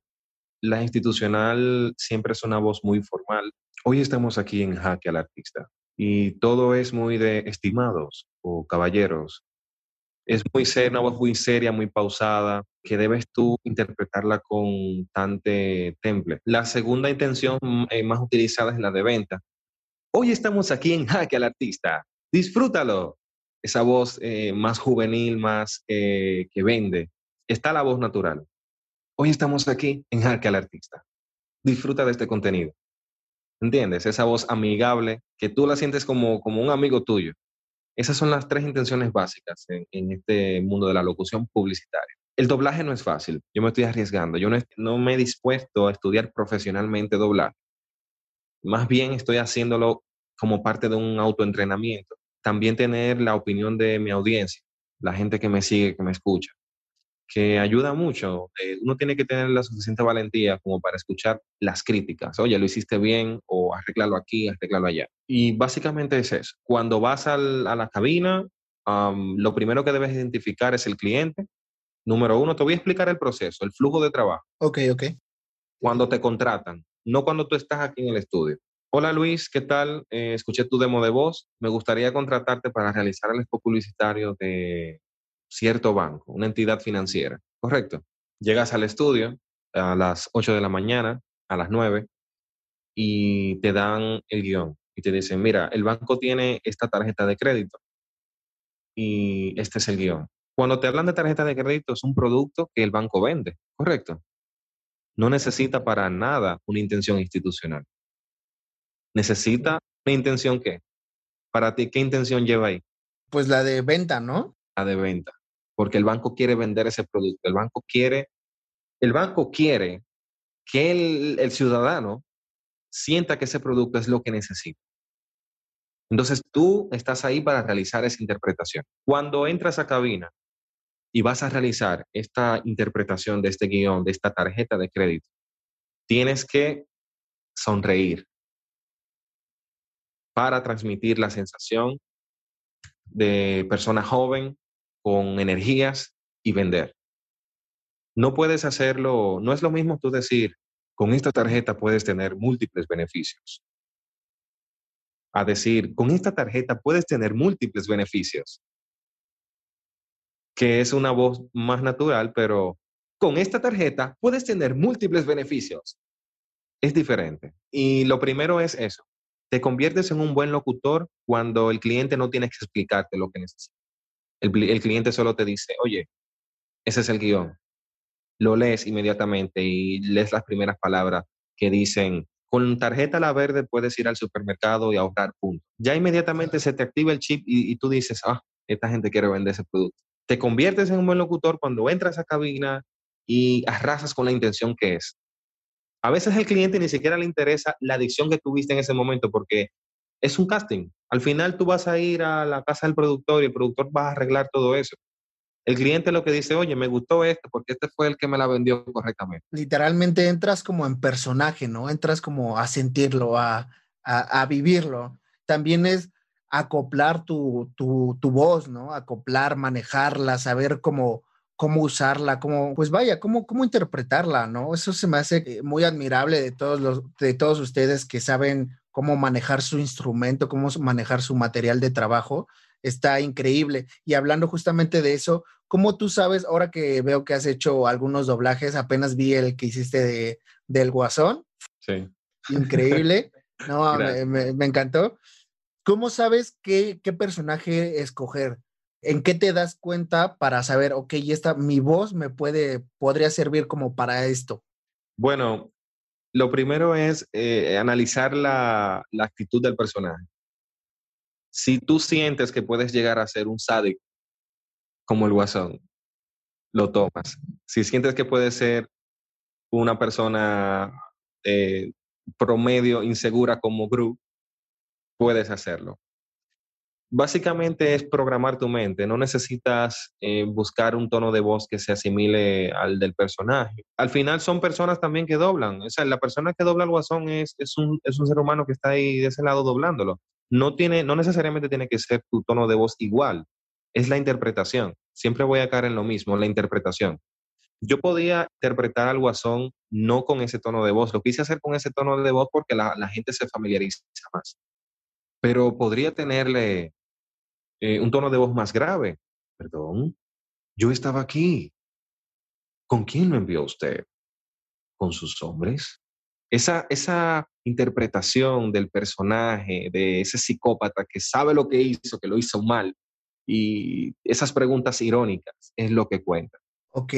La institucional siempre es una voz muy formal. Hoy estamos aquí en Jaque al Artista y todo es muy de estimados o caballeros, es muy seria, voz muy seria, muy pausada, que debes tú interpretarla con tante temple. La segunda intención eh, más utilizada es la de venta. Hoy estamos aquí en Jaque al Artista. Disfrútalo. Esa voz eh, más juvenil, más eh, que vende. Está la voz natural. Hoy estamos aquí en Jaque al Artista. Disfruta de este contenido. ¿Entiendes? Esa voz amigable que tú la sientes como, como un amigo tuyo. Esas son las tres intenciones básicas en, este mundo de la locución publicitaria. El doblaje no es fácil, yo me estoy arriesgando, yo no, no me he dispuesto a estudiar profesionalmente doblaje. Más bien estoy haciéndolo como parte de un autoentrenamiento. También tener la opinión de mi audiencia, la gente que me sigue, que me escucha que ayuda mucho. Eh, uno tiene que tener la suficiente valentía como para escuchar las críticas. Oye, lo hiciste bien o arréglalo aquí, arréglalo allá. Y básicamente es eso. Cuando vas al, a la cabina, um, lo primero que debes identificar es el cliente, Número uno, te voy a explicar el proceso, el flujo de trabajo. Ok, ok. Cuando te contratan, no cuando tú estás aquí en el estudio. Hola Luis, ¿qué tal? Eh, escuché tu demo de voz. Me gustaría contratarte para realizar el spot publicitario de cierto banco, una entidad financiera. Correcto. Llegas al estudio a las 8 de la mañana, a las 9, y te dan el guion y te dicen, mira, el banco tiene esta tarjeta de crédito y este es el guion. Cuando te hablan de tarjeta de crédito es un producto que el banco vende, ¿correcto? No necesita para nada una intención institucional. Necesita una intención qué? Para ti, ¿qué intención lleva ahí? Pues la de venta, ¿no? De venta. Porque el banco quiere vender ese producto. El banco quiere, el banco quiere que el, el ciudadano sienta que ese producto es lo que necesita. Entonces tú estás ahí para realizar esa interpretación. Cuando entras a cabina y vas a realizar esta interpretación de este guion, de esta tarjeta de crédito, tienes que sonreír para transmitir la sensación de persona joven con energías y vender. No puedes hacerlo, no es lo mismo tú decir, con esta tarjeta puedes tener múltiples beneficios a decir, con esta tarjeta puedes tener múltiples beneficios, que es una voz más natural, pero con esta tarjeta puedes tener múltiples beneficios. Es diferente. Y lo primero es eso. Te conviertes en un buen locutor cuando el cliente no tiene que explicarte lo que necesita. El, el cliente solo te dice, oye, ese es el guion. Lo lees inmediatamente y lees las primeras palabras que dicen, con tarjeta la verde puedes ir al supermercado y ahorrar puntos. Ya inmediatamente se te activa el chip y, tú dices, ah, esta gente quiere vender ese producto. Te conviertes en un buen locutor cuando entras a cabina y arrasas con la intención que es. A veces el cliente ni siquiera le interesa la adicción que tuviste en ese momento porque es un casting. Al final tú vas a ir a la casa del productor y el productor va a arreglar todo eso. El cliente lo que dice, oye, me gustó esto porque este fue el que me la vendió correctamente. Literalmente entras como en personaje, ¿no? Entras como a sentirlo, a, a, vivirlo. También es acoplar tu, tu, tu, voz, ¿no? Acoplar, manejarla, saber cómo, cómo usarla, cómo, pues vaya, cómo, cómo interpretarla, ¿no? Eso se me hace eh, muy admirable de todos, los, de todos ustedes que saben cómo manejar su instrumento, cómo manejar su material de trabajo. Está increíble. Y hablando justamente de eso, ¿Cómo tú sabes, ahora que veo que has hecho algunos doblajes, apenas vi el que hiciste de, del Guasón? Sí. Increíble. No, me, encantó. ¿Cómo sabes qué, qué, personaje escoger? ¿En qué te das cuenta para saber, ok, esta, mi voz me puede, podría servir como para esto? Bueno, lo primero es eh, analizar la, la, actitud del personaje. Si tú sientes que puedes llegar a ser un sádico como el guasón, lo tomas. Si sientes que puede ser una persona eh, promedio insegura como Gru, puedes hacerlo. Básicamente es programar tu mente, no necesitas eh, buscar un tono de voz que se asimile al del personaje. Al final son personas también que doblan, o sea, la persona que dobla el guasón es, es, un, es un ser humano que está ahí de ese lado doblándolo. No, tiene, no necesariamente tiene que ser tu tono de voz igual, es la interpretación. Siempre voy a caer en lo mismo, la interpretación. Yo podía interpretar al guasón no con ese tono de voz, lo quise hacer con ese tono de voz porque la, gente se familiariza más. Pero podría tenerle eh, un tono de voz más grave. Perdón, yo estaba aquí. ¿Con quién me envió usted? ¿Con sus hombres? Esa, esa interpretación del personaje, de ese psicópata que sabe lo que hizo, que lo hizo mal, y esas preguntas irónicas es lo que cuenta. Ok,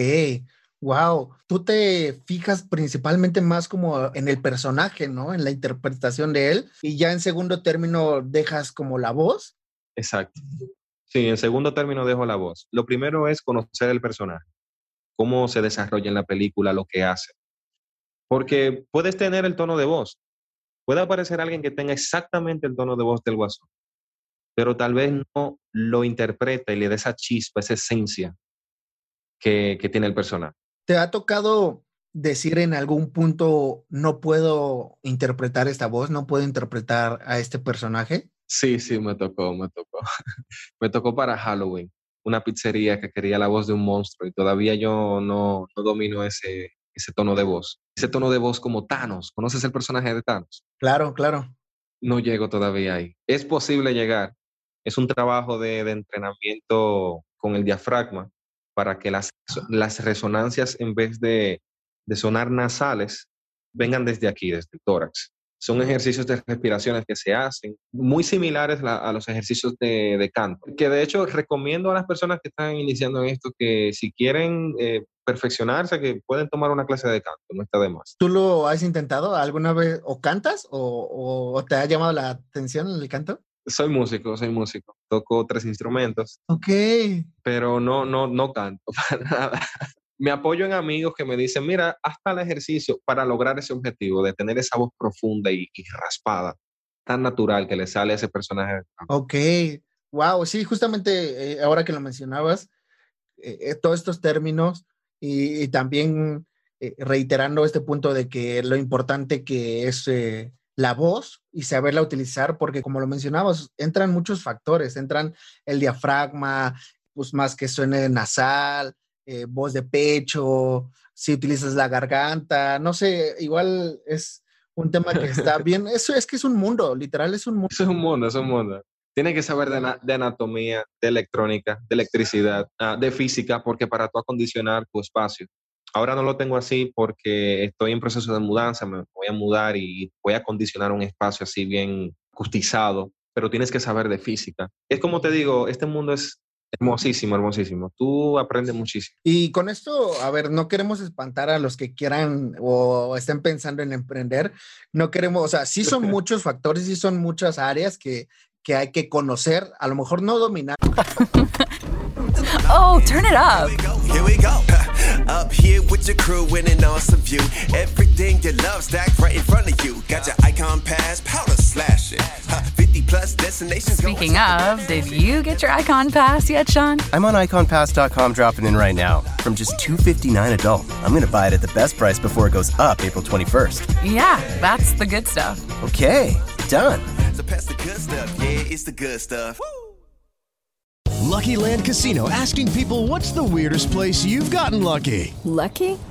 wow. Tú te fijas principalmente más como en el personaje, ¿no? En la interpretación de él y ya en segundo término dejas como la voz. Exacto. Sí, en segundo término dejo la voz. Lo primero es conocer el personaje, cómo se desarrolla en la película, lo que hace. Porque puedes tener el tono de voz. Puede aparecer alguien que tenga exactamente el tono de voz del guasón pero tal vez no lo interpreta y le da esa chispa, esa esencia que, que tiene el personaje. ¿Te ha tocado decir en algún punto, no puedo interpretar esta voz, no puedo interpretar a este personaje? Sí, sí, me tocó, me tocó. me tocó para Halloween. una pizzería que quería la voz de un monstruo y todavía yo no, no domino ese, ese tono de voz. Ese tono de voz como Thanos. ¿Conoces el personaje de Thanos? Claro, claro. No llego todavía ahí. Es posible llegar. Es un trabajo de, de entrenamiento con el diafragma para que las, las resonancias en vez de, de sonar nasales vengan desde aquí, desde el tórax son ejercicios de respiraciones que se hacen, muy similares a los ejercicios de, de, canto, que de hecho recomiendo a las personas que están iniciando en esto que si quieren eh, perfeccionarse, que pueden tomar una clase de canto, no está de más. ¿Tú lo has intentado alguna vez o cantas o, o te ha llamado la atención el canto? Soy músico, soy músico. Toco tres instrumentos. Ok. Pero no, no, no canto para nada me apoyo en amigos que me dicen, mira, hasta el ejercicio para lograr ese objetivo de tener esa voz profunda y, raspada, tan natural que le sale a ese personaje. Ok, wow, sí, justamente eh, ahora que lo mencionabas, eh, eh, todos estos términos y, también reiterando este punto de que lo importante que es la voz y saberla utilizar, porque como lo mencionabas, entran muchos factores, entran el diafragma, pues más que suene nasal, eh, voz de pecho, si utilizas la garganta, no sé, igual es un tema que está bien. Eso es que es un mundo, literal es un mundo. es un mundo, es un mundo. Tiene que saber de, anatomía, de electrónica, de electricidad, ah, de física, porque para tú acondicionar tu espacio. Ahora no lo tengo así porque estoy en proceso de mudanza, me voy a mudar y voy a acondicionar un espacio así bien acustizado, pero tienes que saber de física. Es como te digo, este mundo es Hermosísimo, hermosísimo. Tú aprendes muchísimo. Y con esto, a ver, no queremos espantar a los que quieran o estén pensando en emprender. No queremos, o sea, sí son muchos factores, sí son muchas áreas que, que hay que conocer, a lo mejor no dominar. oh, turn it up. Here we go. Up here with your crew in an awesome view. Everything you love stacked right in front of you. Got your icon pass, powder slash it. 50 plus destinations. Speaking of, did you get your icon pass yet, Sean? I'm on iconpass.com dropping in right now. From just $259 adult, I'm going to buy it at the best price before it goes up April 21st. Yeah, that's the good stuff. Okay, done. So pass the good stuff. Yeah, it's the good stuff. Woo! Lucky Land Casino asking people what's the weirdest place you've gotten lucky? Lucky?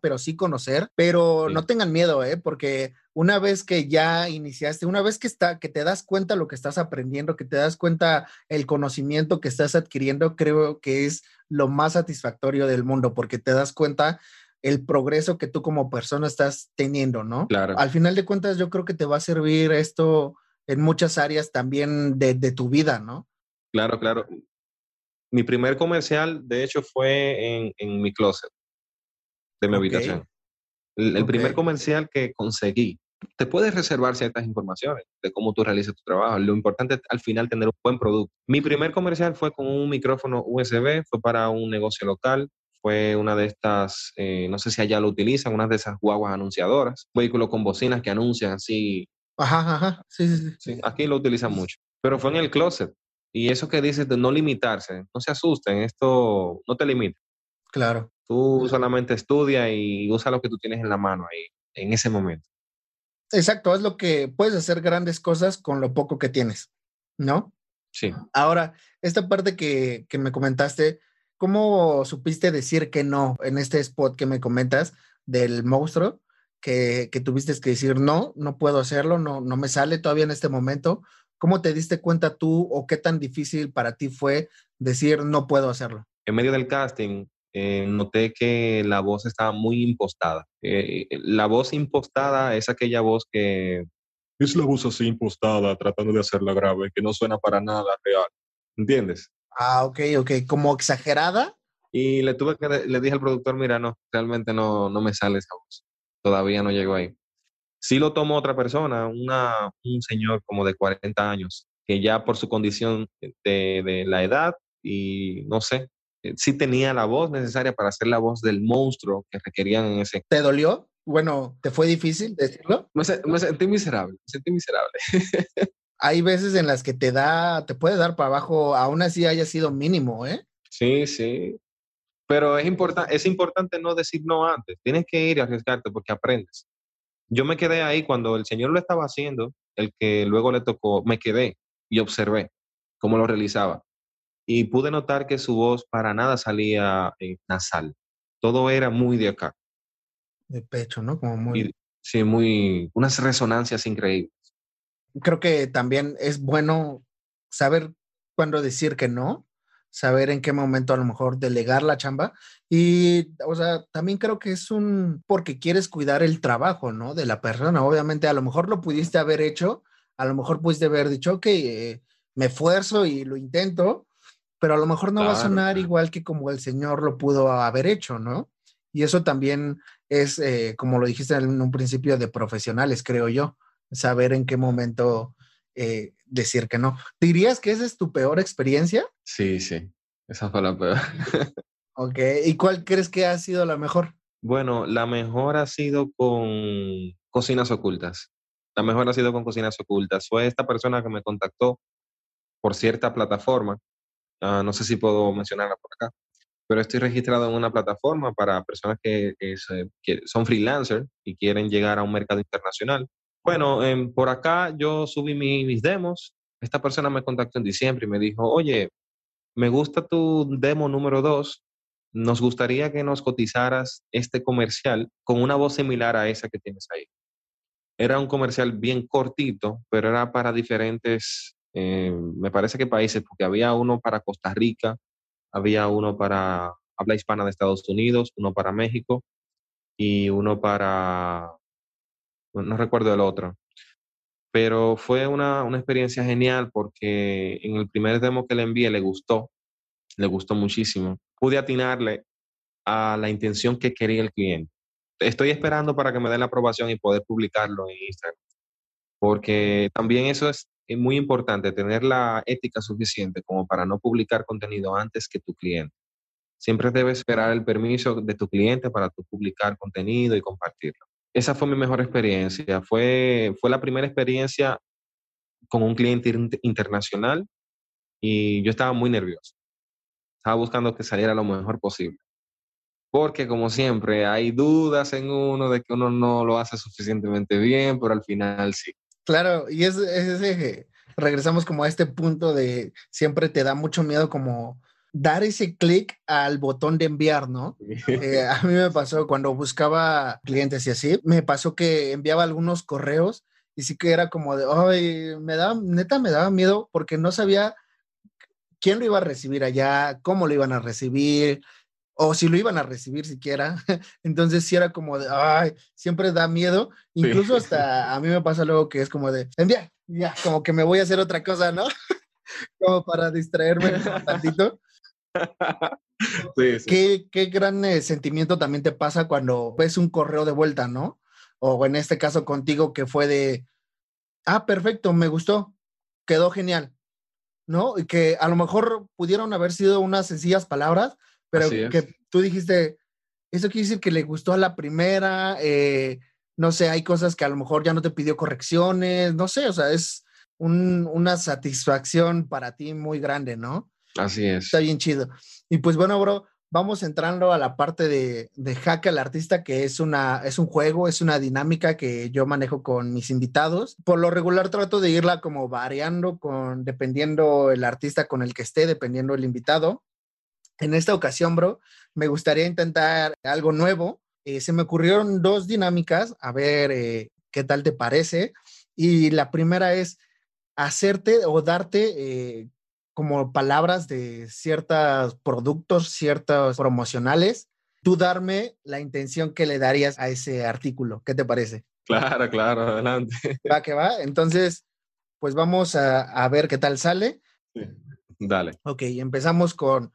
Pero sí conocer, pero sí. no tengan miedo, ¿eh? Porque una vez que ya iniciaste, una vez que, está, que te das cuenta lo que estás aprendiendo, que te das cuenta el conocimiento que estás adquiriendo, creo que es lo más satisfactorio del mundo, porque te das cuenta el progreso que tú como persona estás teniendo, ¿no? Claro. Al final de cuentas, yo creo que te va a servir esto en muchas áreas también de, de tu vida, ¿no? Claro, claro. Mi primer comercial, de hecho, fue en, en mi closet de mi okay. habitación. El, el okay. primer comercial que conseguí te puedes reservar ciertas informaciones de cómo tú realizas tu trabajo. Lo importante es al final tener un buen producto. Mi primer comercial fue con un micrófono USB, fue para un negocio local, fue una de estas, eh, no sé si allá lo utilizan, una de esas guaguas anunciadoras, vehículos con bocinas que anuncian así. Ajá, ajá, sí, sí, sí. sí aquí lo utilizan mucho, pero fue en el closet. Y eso que dices de no limitarse, no se asusten, esto no te limita. Claro. Tú solamente estudia y usa lo que tú tienes en la mano ahí, en ese momento. Exacto, es lo que puedes hacer grandes cosas con lo poco que tienes, ¿no? Sí. Ahora, esta parte que, que me comentaste, ¿cómo supiste decir que no en este spot que me comentas del monstruo? Que, que, tuviste que decir, no, no puedo hacerlo, no, no me sale todavía en este momento. ¿Cómo te diste cuenta tú o qué tan difícil para ti fue decir, no puedo hacerlo? En medio del casting, eh, noté que la voz estaba muy impostada. Eh, la voz impostada es aquella voz que es la voz así impostada, tratando de hacerla grave, que no suena para nada real. ¿Entiendes? Ah, ok, ok. ¿Como exagerada? Y le tuve que, le dije al productor, mira, no, realmente no, no me sale esa voz. Todavía no llegó ahí. Sí lo tomó otra persona, una, un señor como de 40 años, que ya por su condición de, de la edad y no sé, eh, sí tenía la voz necesaria para hacer la voz del monstruo que requerían en ese. ¿Te dolió? Bueno, ¿te fue difícil decirlo? Me, me sentí miserable, me sentí miserable. Hay veces en las que te da, te puede dar para abajo, aún así haya sido mínimo, ¿eh? Sí, sí. Pero es, importa es importante no decir no antes. Tienes que ir a arriesgarte porque aprendes. Yo me quedé ahí cuando el Señor lo estaba haciendo, el que luego le tocó, me quedé y observé cómo lo realizaba. Y pude notar que su voz para nada salía eh, nasal. Todo era muy de acá. De pecho, ¿no? Como muy... sí, muy... unas resonancias increíbles. Creo que también es bueno saber cuándo decir que no, saber en qué momento a lo mejor delegar la chamba. Y, o sea, también creo que es un, porque quieres cuidar el trabajo, ¿no? De la persona. Obviamente, a lo mejor lo pudiste haber hecho, a lo mejor pudiste haber dicho, ok, eh, me esfuerzo y lo intento, pero a lo mejor no va a sonar igual que como el Señor lo pudo haber hecho, ¿no? Y eso también es, eh, como lo dijiste en un principio, de profesionales, creo yo, saber en qué momento eh, decir que no. ¿Dirías que esa es tu peor experiencia? Sí, sí, esa fue la peor. ok, ¿y cuál crees que ha sido la mejor? Bueno, la mejor ha sido con Cocinas Ocultas. La mejor ha sido con Cocinas Ocultas. Fue esta persona que me contactó por cierta plataforma. Ah, no sé si puedo mencionarla por acá, pero estoy registrado en una plataforma para personas que, son freelancers y quieren llegar a un mercado internacional. Bueno, em, por acá yo subí mis demos. Esta persona me contactó en diciembre y me dijo, oye, me gusta tu demo número dos. Nos gustaría que nos cotizaras este comercial con una voz similar a esa que tienes ahí. Era un comercial bien cortito, pero era para diferentes, eh, me parece que países, porque había uno para Costa Rica, había uno para habla hispana de Estados Unidos, uno para México y uno para no recuerdo el otro. Pero fue una, una, experiencia genial porque en el primer demo que le envié le gustó, le gustó muchísimo. Pude atinarle a la intención que quería el cliente. Estoy esperando para que me den la aprobación y poder publicarlo en Instagram. Porque también eso es muy importante, tener la ética suficiente como para no publicar contenido antes que tu cliente. Siempre debes esperar el permiso de tu cliente para tu publicar contenido y compartirlo esa fue mi mejor experiencia. Fue, fue la primera experiencia con un cliente internacional y yo estaba muy nervioso. Estaba buscando que saliera lo mejor posible. Porque como siempre, hay dudas en uno de que uno no lo hace suficientemente bien, pero al final sí. Claro, y es, es, regresamos como a este punto de siempre te da mucho miedo como dar ese clic al botón de enviar, ¿no? Eh, a mí me pasó cuando buscaba clientes y así, me pasó que enviaba algunos correos y sí que era como de, ay, me da, neta me daba miedo porque no sabía quién lo iba a recibir allá, cómo lo iban a recibir, o si lo iban a recibir siquiera. Entonces sí era como de, ay, siempre da miedo. Incluso hasta a mí me pasa luego que es como de, envía, ya, como que me voy a hacer otra cosa, ¿no? como para distraerme un tantito. ¿Qué, qué, gran eh, sentimiento también te pasa cuando ves un correo de vuelta, ¿no? O en este caso contigo que fue de, ah, perfecto, me gustó, quedó genial, ¿no? Y que a lo mejor pudieron haber sido unas sencillas palabras, pero que tú dijiste, eso quiere decir que le gustó a la primera, eh, no sé, hay cosas que a lo mejor ya no te pidió correcciones, no sé, o sea, es un, una satisfacción para ti muy grande, ¿no? Así es. Está bien chido. Y pues bueno, bro, vamos entrando a la parte de, de Hack al Artista, que es, una, es un juego, es una dinámica que yo manejo con mis invitados. Por lo regular trato de irla como variando con, dependiendo el artista con el que esté, dependiendo el invitado. En esta ocasión, bro, me gustaría intentar algo nuevo. Eh, se me ocurrieron dos dinámicas, a ver eh, qué tal te parece. Y la primera es hacerte o darte eh, como palabras de ciertos productos, ciertos promocionales, tú darme la intención que le darías a ese artículo. ¿Qué te parece? Claro, claro, adelante. Va que va. Entonces, pues vamos a, ver qué tal sale. Dale. Ok, empezamos con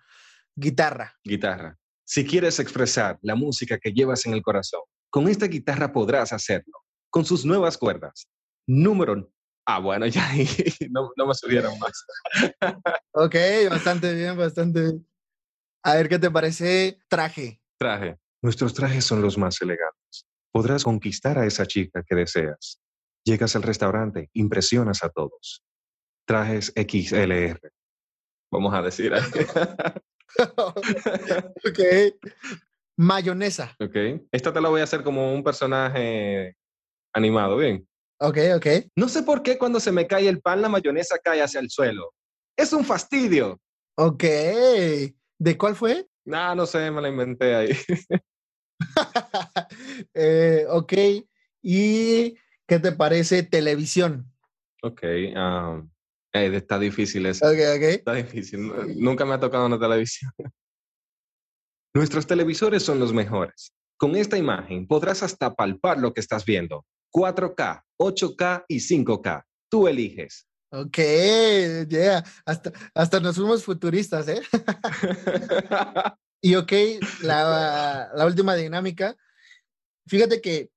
guitarra. Guitarra. Si quieres expresar la música que llevas en el corazón, con esta guitarra podrás hacerlo, con sus nuevas cuerdas. Número Ah, bueno, ya no, no me subieron más. ok, bastante bien, bastante bien. A ver, ¿qué te parece traje? Traje. Nuestros trajes son los más elegantes. Podrás conquistar a esa chica que deseas. Llegas al restaurante, impresionas a todos. Trajes XLR. Vamos a decir. ok. Mayonesa. ok. Esta te la voy a hacer como un personaje animado, ¿bien? Ok, ok. No sé por qué cuando se me cae el pan la mayonesa cae hacia el suelo. Es un fastidio. Ok. ¿De cuál fue? No, no sé, me la inventé ahí. Eh, ok. ¿Y qué te parece televisión? ok. um, eh, está difícil eso. Ok, ok. Está difícil. nu- Nunca me ha tocado una televisión. Nuestros televisores son los mejores. Con esta imagen podrás hasta palpar lo que estás viendo. 4K, 8K y 5K. Tú eliges. Ok, yeah. Hasta, hasta nos fuimos futuristas, ¿eh? y ok, la, la última dinámica. Fíjate que,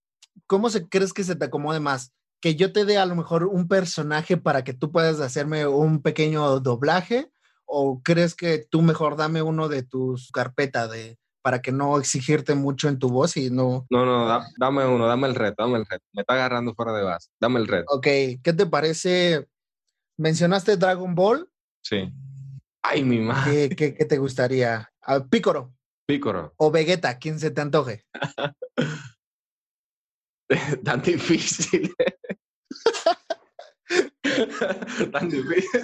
¿cómo se, crees que se te acomode más? Que yo te dé a lo mejor un personaje para que tú puedas hacerme un pequeño doblaje, o crees que tú mejor dame uno de tus carpeta de para que no exigirte mucho en tu voz y no. No, no, da- dame uno, dame el reto, dame el reto. Me está agarrando fuera de base. Dame el reto. Ok, ¿qué te parece? ¿Mencionaste Dragon Ball? Sí. Ay, mi madre. ¿Qué, qué, qué te gustaría? Ah, Pícoro Pícoro. o Vegeta, quien se te antoje. Tan difícil. Tan difícil.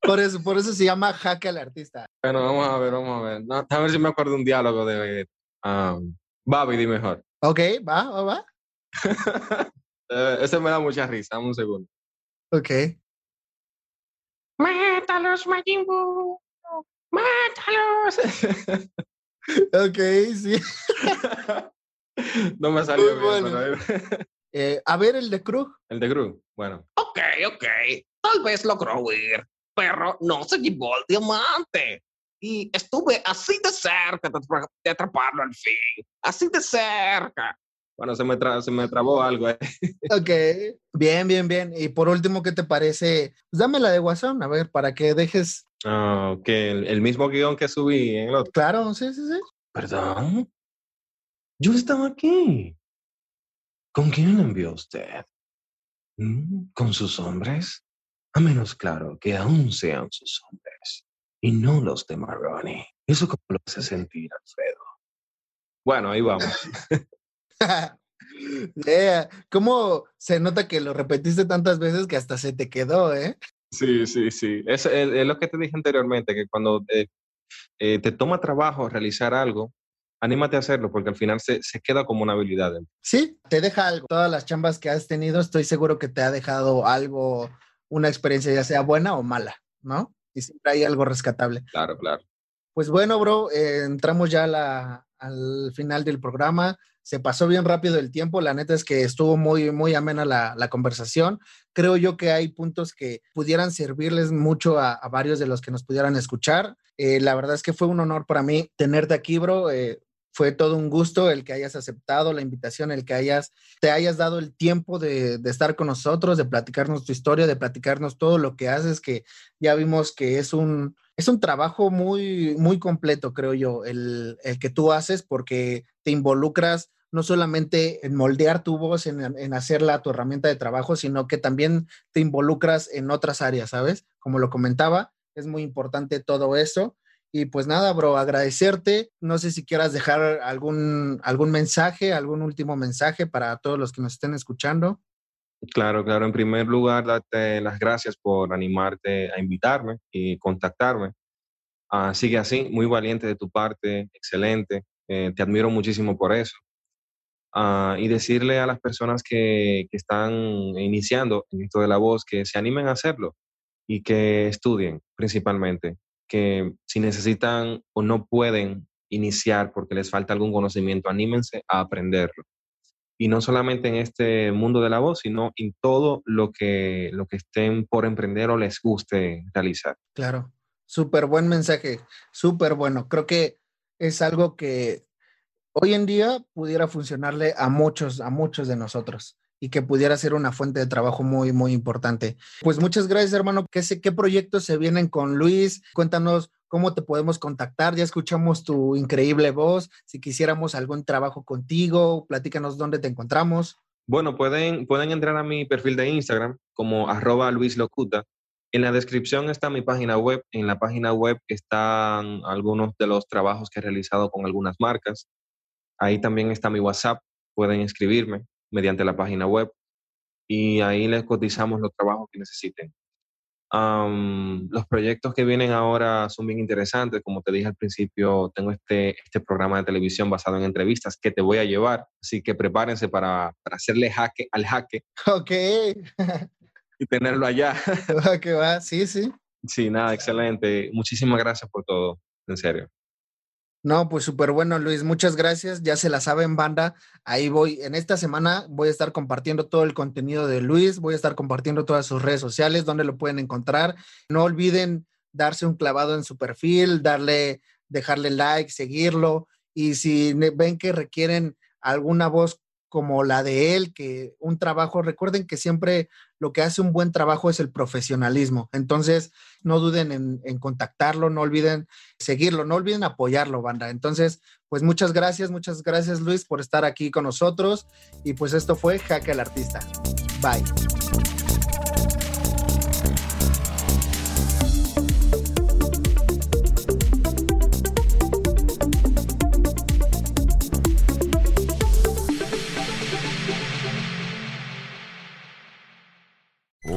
Por eso, por eso se llama Jaque al artista. Bueno, vamos a ver, vamos a ver. No, a ver si me acuerdo un diálogo de. Um, Babi, di mejor. Ok, va, va, va. Ese me da mucha risa. Un segundo. Ok. ¡Mátalos, Majin Buu! ¡Mátalos! Ok, sí. no me salió Muy bien, bueno. pero- Eh, a ver el de Krug. El de Gru. Bueno. Ok, ok. Tal vez logró huir, pero no se llevó el diamante. Y estuve así de cerca de, atra- de atraparlo al fin. Así de cerca. Bueno, se me, tra- se me trabó algo. eh. Ok. Bien, bien, bien. Y por último, ¿qué te parece? Pues dame la de Guasón, a ver, para que dejes. Ah, que el, el mismo guion que subí en el otro. Claro, sí, sí, sí. ¿Perdón? Yo estaba aquí. ¿Con quién lo envió usted? ¿Mm? ¿Con sus hombres? A menos claro que aún sean sus hombres y no los de Maroni. ¿Eso cómo lo hace sentir, Alfredo? Bueno, ahí vamos. Yeah. ¿Cómo se nota que lo repetiste tantas veces que hasta se te quedó, eh? Sí, sí, sí. Es, es- es lo que te dije anteriormente, que cuando eh, eh, te toma trabajo realizar algo, anímate a hacerlo porque al final se, se queda como una habilidad. dentro. Sí, te deja algo. Todas las chambas que has tenido, estoy seguro que te ha dejado algo, una experiencia ya sea buena o mala, ¿no? Y siempre hay algo rescatable. Claro, claro. Pues bueno, bro, eh, entramos ya a la- al final del programa. Se pasó bien rápido el tiempo. La neta es que estuvo muy, muy amena la, la conversación. Creo yo que hay puntos que pudieran servirles mucho a, a varios de los que nos pudieran escuchar. Eh, la verdad es que fue un honor para mí tenerte aquí, bro. Eh, fue todo un gusto el que hayas aceptado la invitación, el que hayas, te hayas dado el tiempo de, estar con nosotros, de platicarnos tu historia, de platicarnos todo lo que haces, que ya vimos que es un, es un trabajo muy, muy completo, creo yo, el, el que tú haces porque te involucras no solamente en moldear tu voz, en, en hacerla tu herramienta de trabajo, sino que también te involucras en otras áreas, ¿sabes? Como lo comentaba, es muy importante todo eso. Y pues nada, bro, agradecerte. No sé si quieras dejar algún, algún mensaje, algún último mensaje para todos los que nos estén escuchando. Claro, claro. En primer lugar, darte las gracias por animarte a invitarme y contactarme. Ah, sigue así, muy valiente de tu parte, excelente. Eh, te admiro muchísimo por eso. Ah, y decirle a las personas que, que están iniciando en esto de la voz que se animen a hacerlo y que estudien principalmente, que si necesitan o no pueden iniciar porque les falta algún conocimiento, anímense a aprenderlo y no solamente en este mundo de la voz, sino en todo lo que, lo que estén por emprender o les guste realizar. Claro, súper buen mensaje, súper bueno. Creo que es algo que hoy en día pudiera funcionarle a muchos, a muchos de nosotros. Y que pudiera ser una fuente de trabajo muy, muy importante. Pues muchas gracias, hermano. ¿Qué, qué proyectos se vienen con Luis? Cuéntanos cómo te podemos contactar. Ya escuchamos tu increíble voz. Si quisiéramos algún trabajo contigo, platícanos dónde te encontramos. Bueno, pueden, pueden entrar a mi perfil de Instagram como arroba Luis Locuta. En la descripción está mi página web. En la página web están algunos de los trabajos que he realizado con algunas marcas. Ahí también está mi WhatsApp. Pueden escribirme mediante la página web y ahí les cotizamos los trabajos que necesiten. los proyectos que vienen ahora son bien interesantes. Como te dije al principio, tengo este, este programa de televisión basado en entrevistas que te voy a llevar. Así que prepárense para, para hacerle jaque al jaque. Ok. y tenerlo allá. que va, sí, sí. Sí, nada, excelente. Muchísimas gracias por todo, en serio. No, pues súper bueno, Luis. Muchas gracias. Ya se la saben, banda. Ahí voy. En esta semana voy a estar compartiendo todo el contenido de Luis. Voy a estar compartiendo todas sus redes sociales, donde lo pueden encontrar. No olviden darse un clavado en su perfil, darle, dejarle like, seguirlo. Y si ven que requieren alguna voz como la de él, que un trabajo, recuerden que siempre lo que hace un buen trabajo es el profesionalismo. Entonces, no duden en, contactarlo, no olviden seguirlo, no olviden apoyarlo, banda. Entonces, pues muchas gracias, muchas gracias Luis por estar aquí con nosotros. Y pues esto fue Jaque al Artista. Bye.